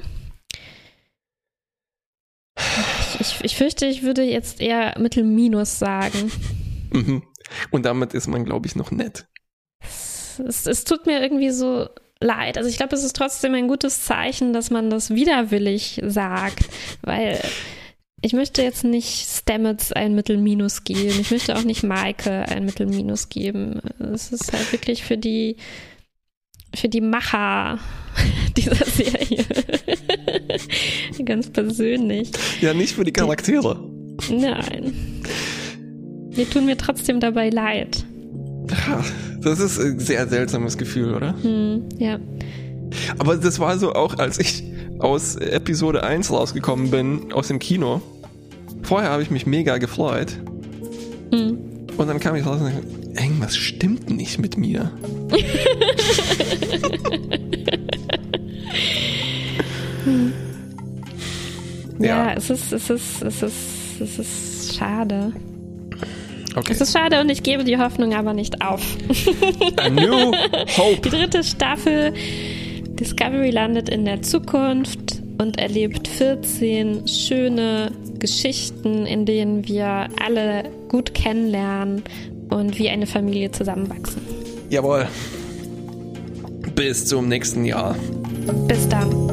Ich, ich, ich fürchte, ich würde jetzt eher Mittel-Minus sagen. Mhm. Und damit ist man, glaube ich, noch nett. Es, es, tut mir irgendwie so leid. Also ich glaube, es ist trotzdem ein gutes Zeichen, dass man das widerwillig sagt, weil ich möchte jetzt nicht Stamets ein Mittel-Minus geben. Ich möchte auch nicht Maike ein Mittel-Minus geben. Es ist halt wirklich für die für die Macher dieser Serie. Ganz persönlich. Ja, nicht für die Charaktere. Nein. Die tun mir trotzdem dabei leid. Das ist ein sehr seltsames Gefühl, oder? Hm, ja. Aber das war so auch, als ich aus Episode 1 rausgekommen bin, aus dem Kino. Vorher habe ich mich mega gefreut. Hm. Und dann kam ich raus und dachte, Irgendwas stimmt nicht mit mir. ja, ja, es ist, es ist, es ist, es ist schade. Okay. Es ist schade und ich gebe die Hoffnung aber nicht auf. A new hope. Die dritte Staffel Discovery landet in der Zukunft und erlebt 14 schöne Geschichten, in denen wir alle gut kennenlernen und wie eine Familie zusammenwachsen. Jawohl. Bis zum nächsten Jahr. Bis dann.